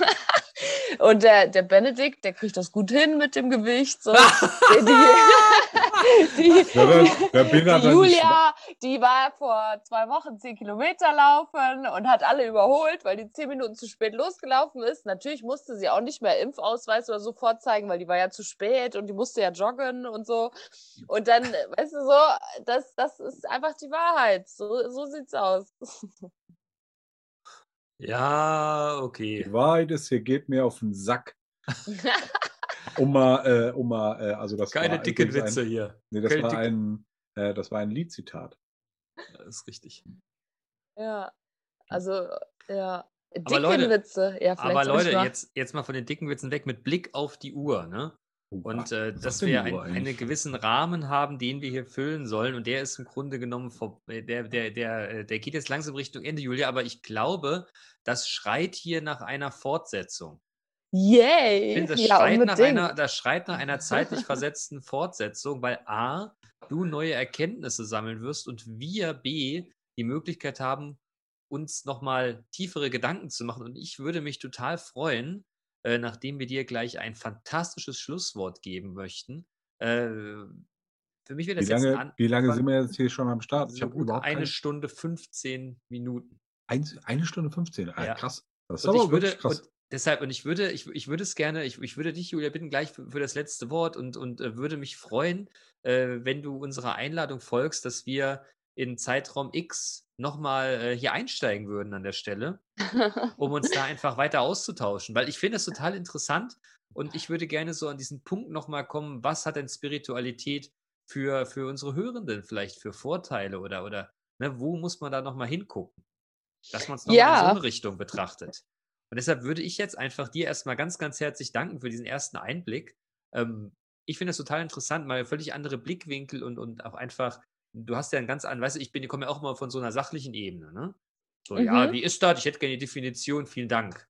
<laughs> Und der, der Benedikt, der kriegt das gut hin mit dem Gewicht. So. <laughs> <laughs> die, <laughs> die, die, die
da dann nicht
Julia, die war vor zwei Wochen zehn Kilometer laufen und hat alle überholt, weil die zehn Minuten zu spät losgelaufen ist. Natürlich musste sie auch nicht mehr Impfausweis oder so vorzeigen, weil die war ja zu spät und die musste ja joggen und so. Und dann, weißt du so, das, das ist einfach die Wahrheit. So, so sieht's aus.
Ja, okay.
Die Wahrheit ist, hier geht mir auf den Sack. <laughs> Um mal, äh, um mal, äh, also das
Keine
war
dicken Witze
ein,
hier.
nee, das
Keine
war ein, äh, das war ein Liedzitat.
Das ist richtig.
ja, also, ja.
Aber Leute-
Witze. Ja, vielleicht
Aber Leute,
mal-
jetzt, jetzt mal von den dicken Witzen weg mit Blick auf die Uhr, ne? Und äh, dass wir ein, einen gewissen Rahmen haben, den wir hier füllen sollen. Und der ist im Grunde genommen, vor, äh, der, der, der, äh, der geht jetzt langsam Richtung Ende, Julia. Aber ich glaube, das schreit hier nach einer Fortsetzung.
Yay!
Ich finde, das,
ja,
schreit nach einer, das schreit nach einer zeitlich versetzten Fortsetzung, weil A, du neue Erkenntnisse sammeln wirst und wir B, die Möglichkeit haben, uns nochmal tiefere Gedanken zu machen. Und ich würde mich total freuen, äh, nachdem wir dir gleich ein fantastisches Schlusswort geben möchten. Äh, für mich wird
Wie
das jetzt
lange,
an,
wie lange sind wir jetzt hier schon am Start? Ich habe überhaupt
eine
keine,
Stunde 15 Minuten.
eins, eine Stunde 15. Ah,
Ja.
Krass. Das ist
Und
aber
ich würde,
wirklich krass.
Deshalb, und ich würde, ich, ich würde es gerne, ich, ich würde dich, Julia, bitten gleich für, für das letzte Wort und, und äh, würde mich freuen, äh, wenn du unserer Einladung folgst, dass wir in Zeitraum X nochmal äh, hier einsteigen würden an der Stelle, um uns da <laughs> einfach weiter auszutauschen. Weil ich finde es total <laughs> interessant und ich würde gerne so an diesen Punkt nochmal kommen, was hat denn Spiritualität für, für unsere Hörenden vielleicht für Vorteile oder, oder ne, wo muss man da nochmal hingucken? Dass man es nochmal in so
Ja.
eine Richtung betrachtet. Und deshalb würde ich jetzt einfach dir erstmal ganz, ganz herzlich danken für diesen ersten Einblick. Ähm, ich finde es total interessant, mal völlig andere Blickwinkel und, und auch einfach, du hast ja einen ganz anderen, weißt du, ich bin, ich komme ja auch mal von so einer sachlichen Ebene, ne? So, ja,
Mhm.
wie ist das? Ich hätte gerne die Definition, vielen Dank.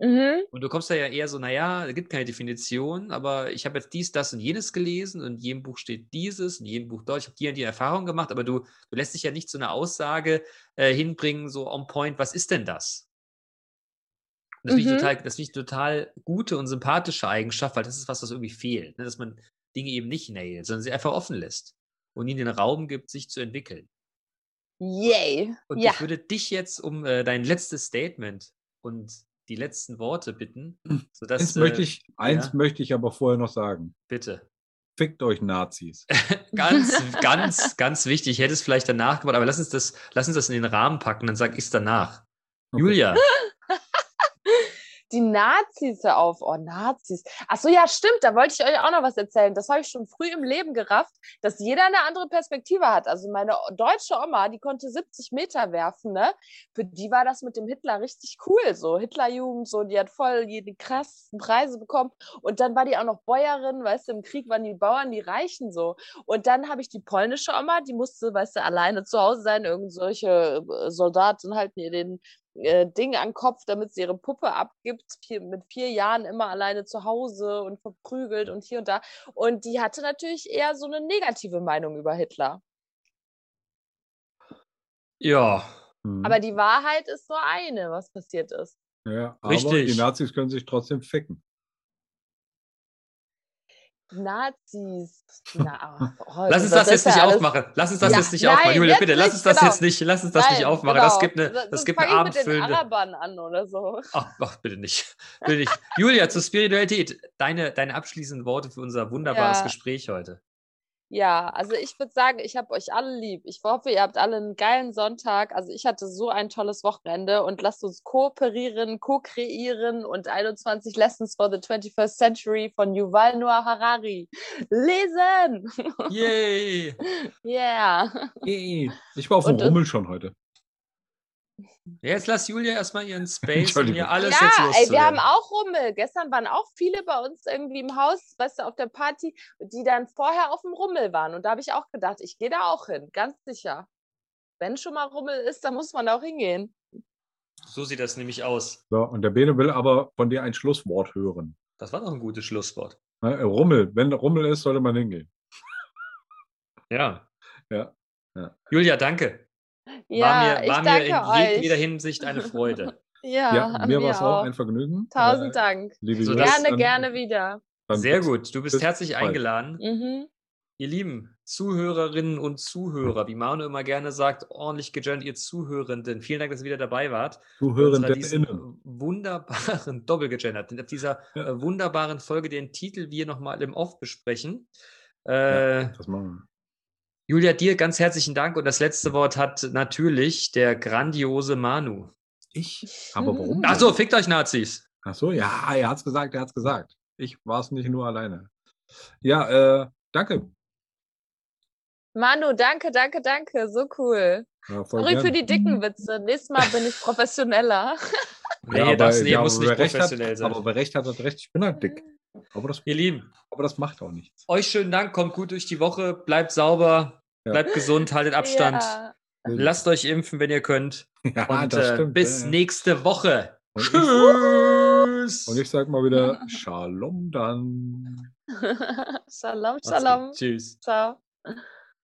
mhm.
Und du kommst da ja eher so, naja, es gibt keine Definition, aber ich habe jetzt dies, das und jenes gelesen und in jedem Buch steht dieses, in jedem Buch dort. Ich habe die und die Erfahrung gemacht, aber du, du lässt dich ja nicht zu einer Aussage äh, hinbringen, so on point, was ist denn das? Und das finde ich
Mhm.
total, das finde ich total gute und sympathische Eigenschaft, weil das ist was, was irgendwie fehlt, ne? dass man Dinge eben nicht nailt, sondern sie einfach offen lässt und ihnen den Raum gibt, sich zu entwickeln.
Yay!
Und
Ja.
ich würde dich jetzt um äh, dein letztes Statement und die letzten Worte bitten, sodass
Eins, möchte,
äh,
ich, eins
ja.
möchte ich aber vorher noch sagen.
bitte.
Fickt euch Nazis. <laughs>
Ganz, ganz, ganz wichtig. Ich hätte es vielleicht danach gemacht, aber lass uns das, lass uns das in den Rahmen packen, dann sag ich es danach.
Okay.
Julia, <laughs>
Die Nazis, auf. Oh, Nazis. Ach so, ja, stimmt. Da wollte ich euch auch noch was erzählen. Das habe ich schon früh im Leben gerafft, dass jeder eine andere Perspektive hat. Also meine deutsche Oma, die konnte 70 Meter werfen, ne? Für die war das mit dem Hitler richtig cool. So Hitlerjugend, so, die hat voll die krassesten Preise bekommen. Und dann war die auch noch Bäuerin, weißt du, im Krieg waren die Bauern, die Reichen so. Und dann habe ich die polnische Oma, die musste, weißt du, alleine zu Hause sein. Irgend solche äh, Soldaten halten ihr den äh, Ding an den Kopf, damit sie ihre Puppe abgibt, vier, mit vier Jahren immer alleine zu Hause und verprügelt und hier und da. Und die hatte natürlich eher so eine negative Meinung über Hitler.
ja,
Mhm.
Aber die Wahrheit ist nur eine, was passiert ist.
ja, aber
Richtig.
die Nazis können sich trotzdem ficken.
Nazis. Na, <laughs> oh,
Lass uns
das
das jetzt nicht
alles-
aufmachen. Lass uns das
Ja,
jetzt nicht
nein,
aufmachen. Julia, bitte, lass
nicht,
uns das
genau.
jetzt nicht, lass uns das nicht
Nein,
aufmachen. Das
genau.
gibt eine,
Sonst
das gibt eine
ich mit
abendfüllende.
Arabern an oder so.
Ach, ach, bitte nicht. Bitte nicht. Julia, zur Spiritualität. Deine, deine abschließenden Worte für unser wunderbares
Ja.
Gespräch heute.
Ja, also ich würde sagen, ich habe euch alle lieb. Ich hoffe, ihr habt alle einen geilen Sonntag. Also ich hatte so ein tolles Wochenende und lasst uns kooperieren, co-kreieren und 21 Lessons for the 21st Century von Yuval Noah Harari lesen.
Yay! <laughs>
Yeah.
Yay. Ich war auf dem
äh,
Rummel schon heute.
Ja, Jetzt lass Julia erstmal ihren Space,
Entschuldigung.
hier alles
ja,
jetzt
ey, wir haben auch Rummel. Gestern waren auch viele bei uns irgendwie im Haus, weißt du, auf der Party, die dann vorher auf dem Rummel waren. Und da habe ich auch gedacht, ich gehe da auch hin, ganz sicher. Wenn schon mal Rummel ist, dann muss man da auch hingehen.
So sieht das nämlich aus.
So, und der Bene will aber von dir ein Schlusswort hören.
Das war doch ein gutes Schlusswort.
Ne, Rummel, wenn Rummel ist, sollte man hingehen.
Ja.
Ja.
Julia, danke.
Ja,
war mir,
ich
war mir in
euch.
jedweder Hinsicht eine Freude. <laughs>
Ja,
Ja, mir war es auch ein Vergnügen.
Tausend
Äh,
Dank.
Liebe
So,
Gerne,
dann-
gerne wieder.
Sehr gut. Du bist
bis
herzlich
bald.
eingeladen.
Mhm.
Ihr lieben Zuhörerinnen und Zuhörer, wie Manu immer gerne sagt, ordentlich gejoint, ihr Zuhörenden. Vielen Dank, dass ihr wieder dabei wart.
Zuhörenden
wunderbaren, <laughs> doppelgegendert, auf dieser
Ja.
äh, wunderbaren Folge, den Titel wir nochmal im Off besprechen. Äh,
Das machen
Julia, dir ganz herzlichen Dank und das letzte Wort hat natürlich der grandiose Manu.
Ich? Aber warum?
Ach
denn?
so, fickt euch Nazis.
Ach so, ja, er hat's gesagt, er hat's gesagt. Ich war es nicht nur alleine. Ja, äh, danke.
Manu, danke, danke, danke. So cool.
Ja,
Sorry für
gern.
die dicken Witze. Nächstes Mal bin ich professioneller. <laughs>
Nee,
Ja,
das
aber-
nee,
ja,
muss nicht professionell
hat,
sein.
Aber wer recht hat, hat recht. Ich bin halt dick. Aber das,
Ihr Lieben,
aber das macht auch nichts.
euch schönen Dank, kommt gut durch die Woche, bleibt sauber,
Ja.
bleibt gesund, haltet Abstand.
Ja.
Lasst euch impfen, wenn ihr könnt. <laughs>
Ja,
Und
das
äh,
stimmt.
bis nächste Woche.
Und ich,
Tschüss.
und ich sag mal wieder Shalom dann. <laughs>
Shalom. Shalom.
Tschüss.
Ciao.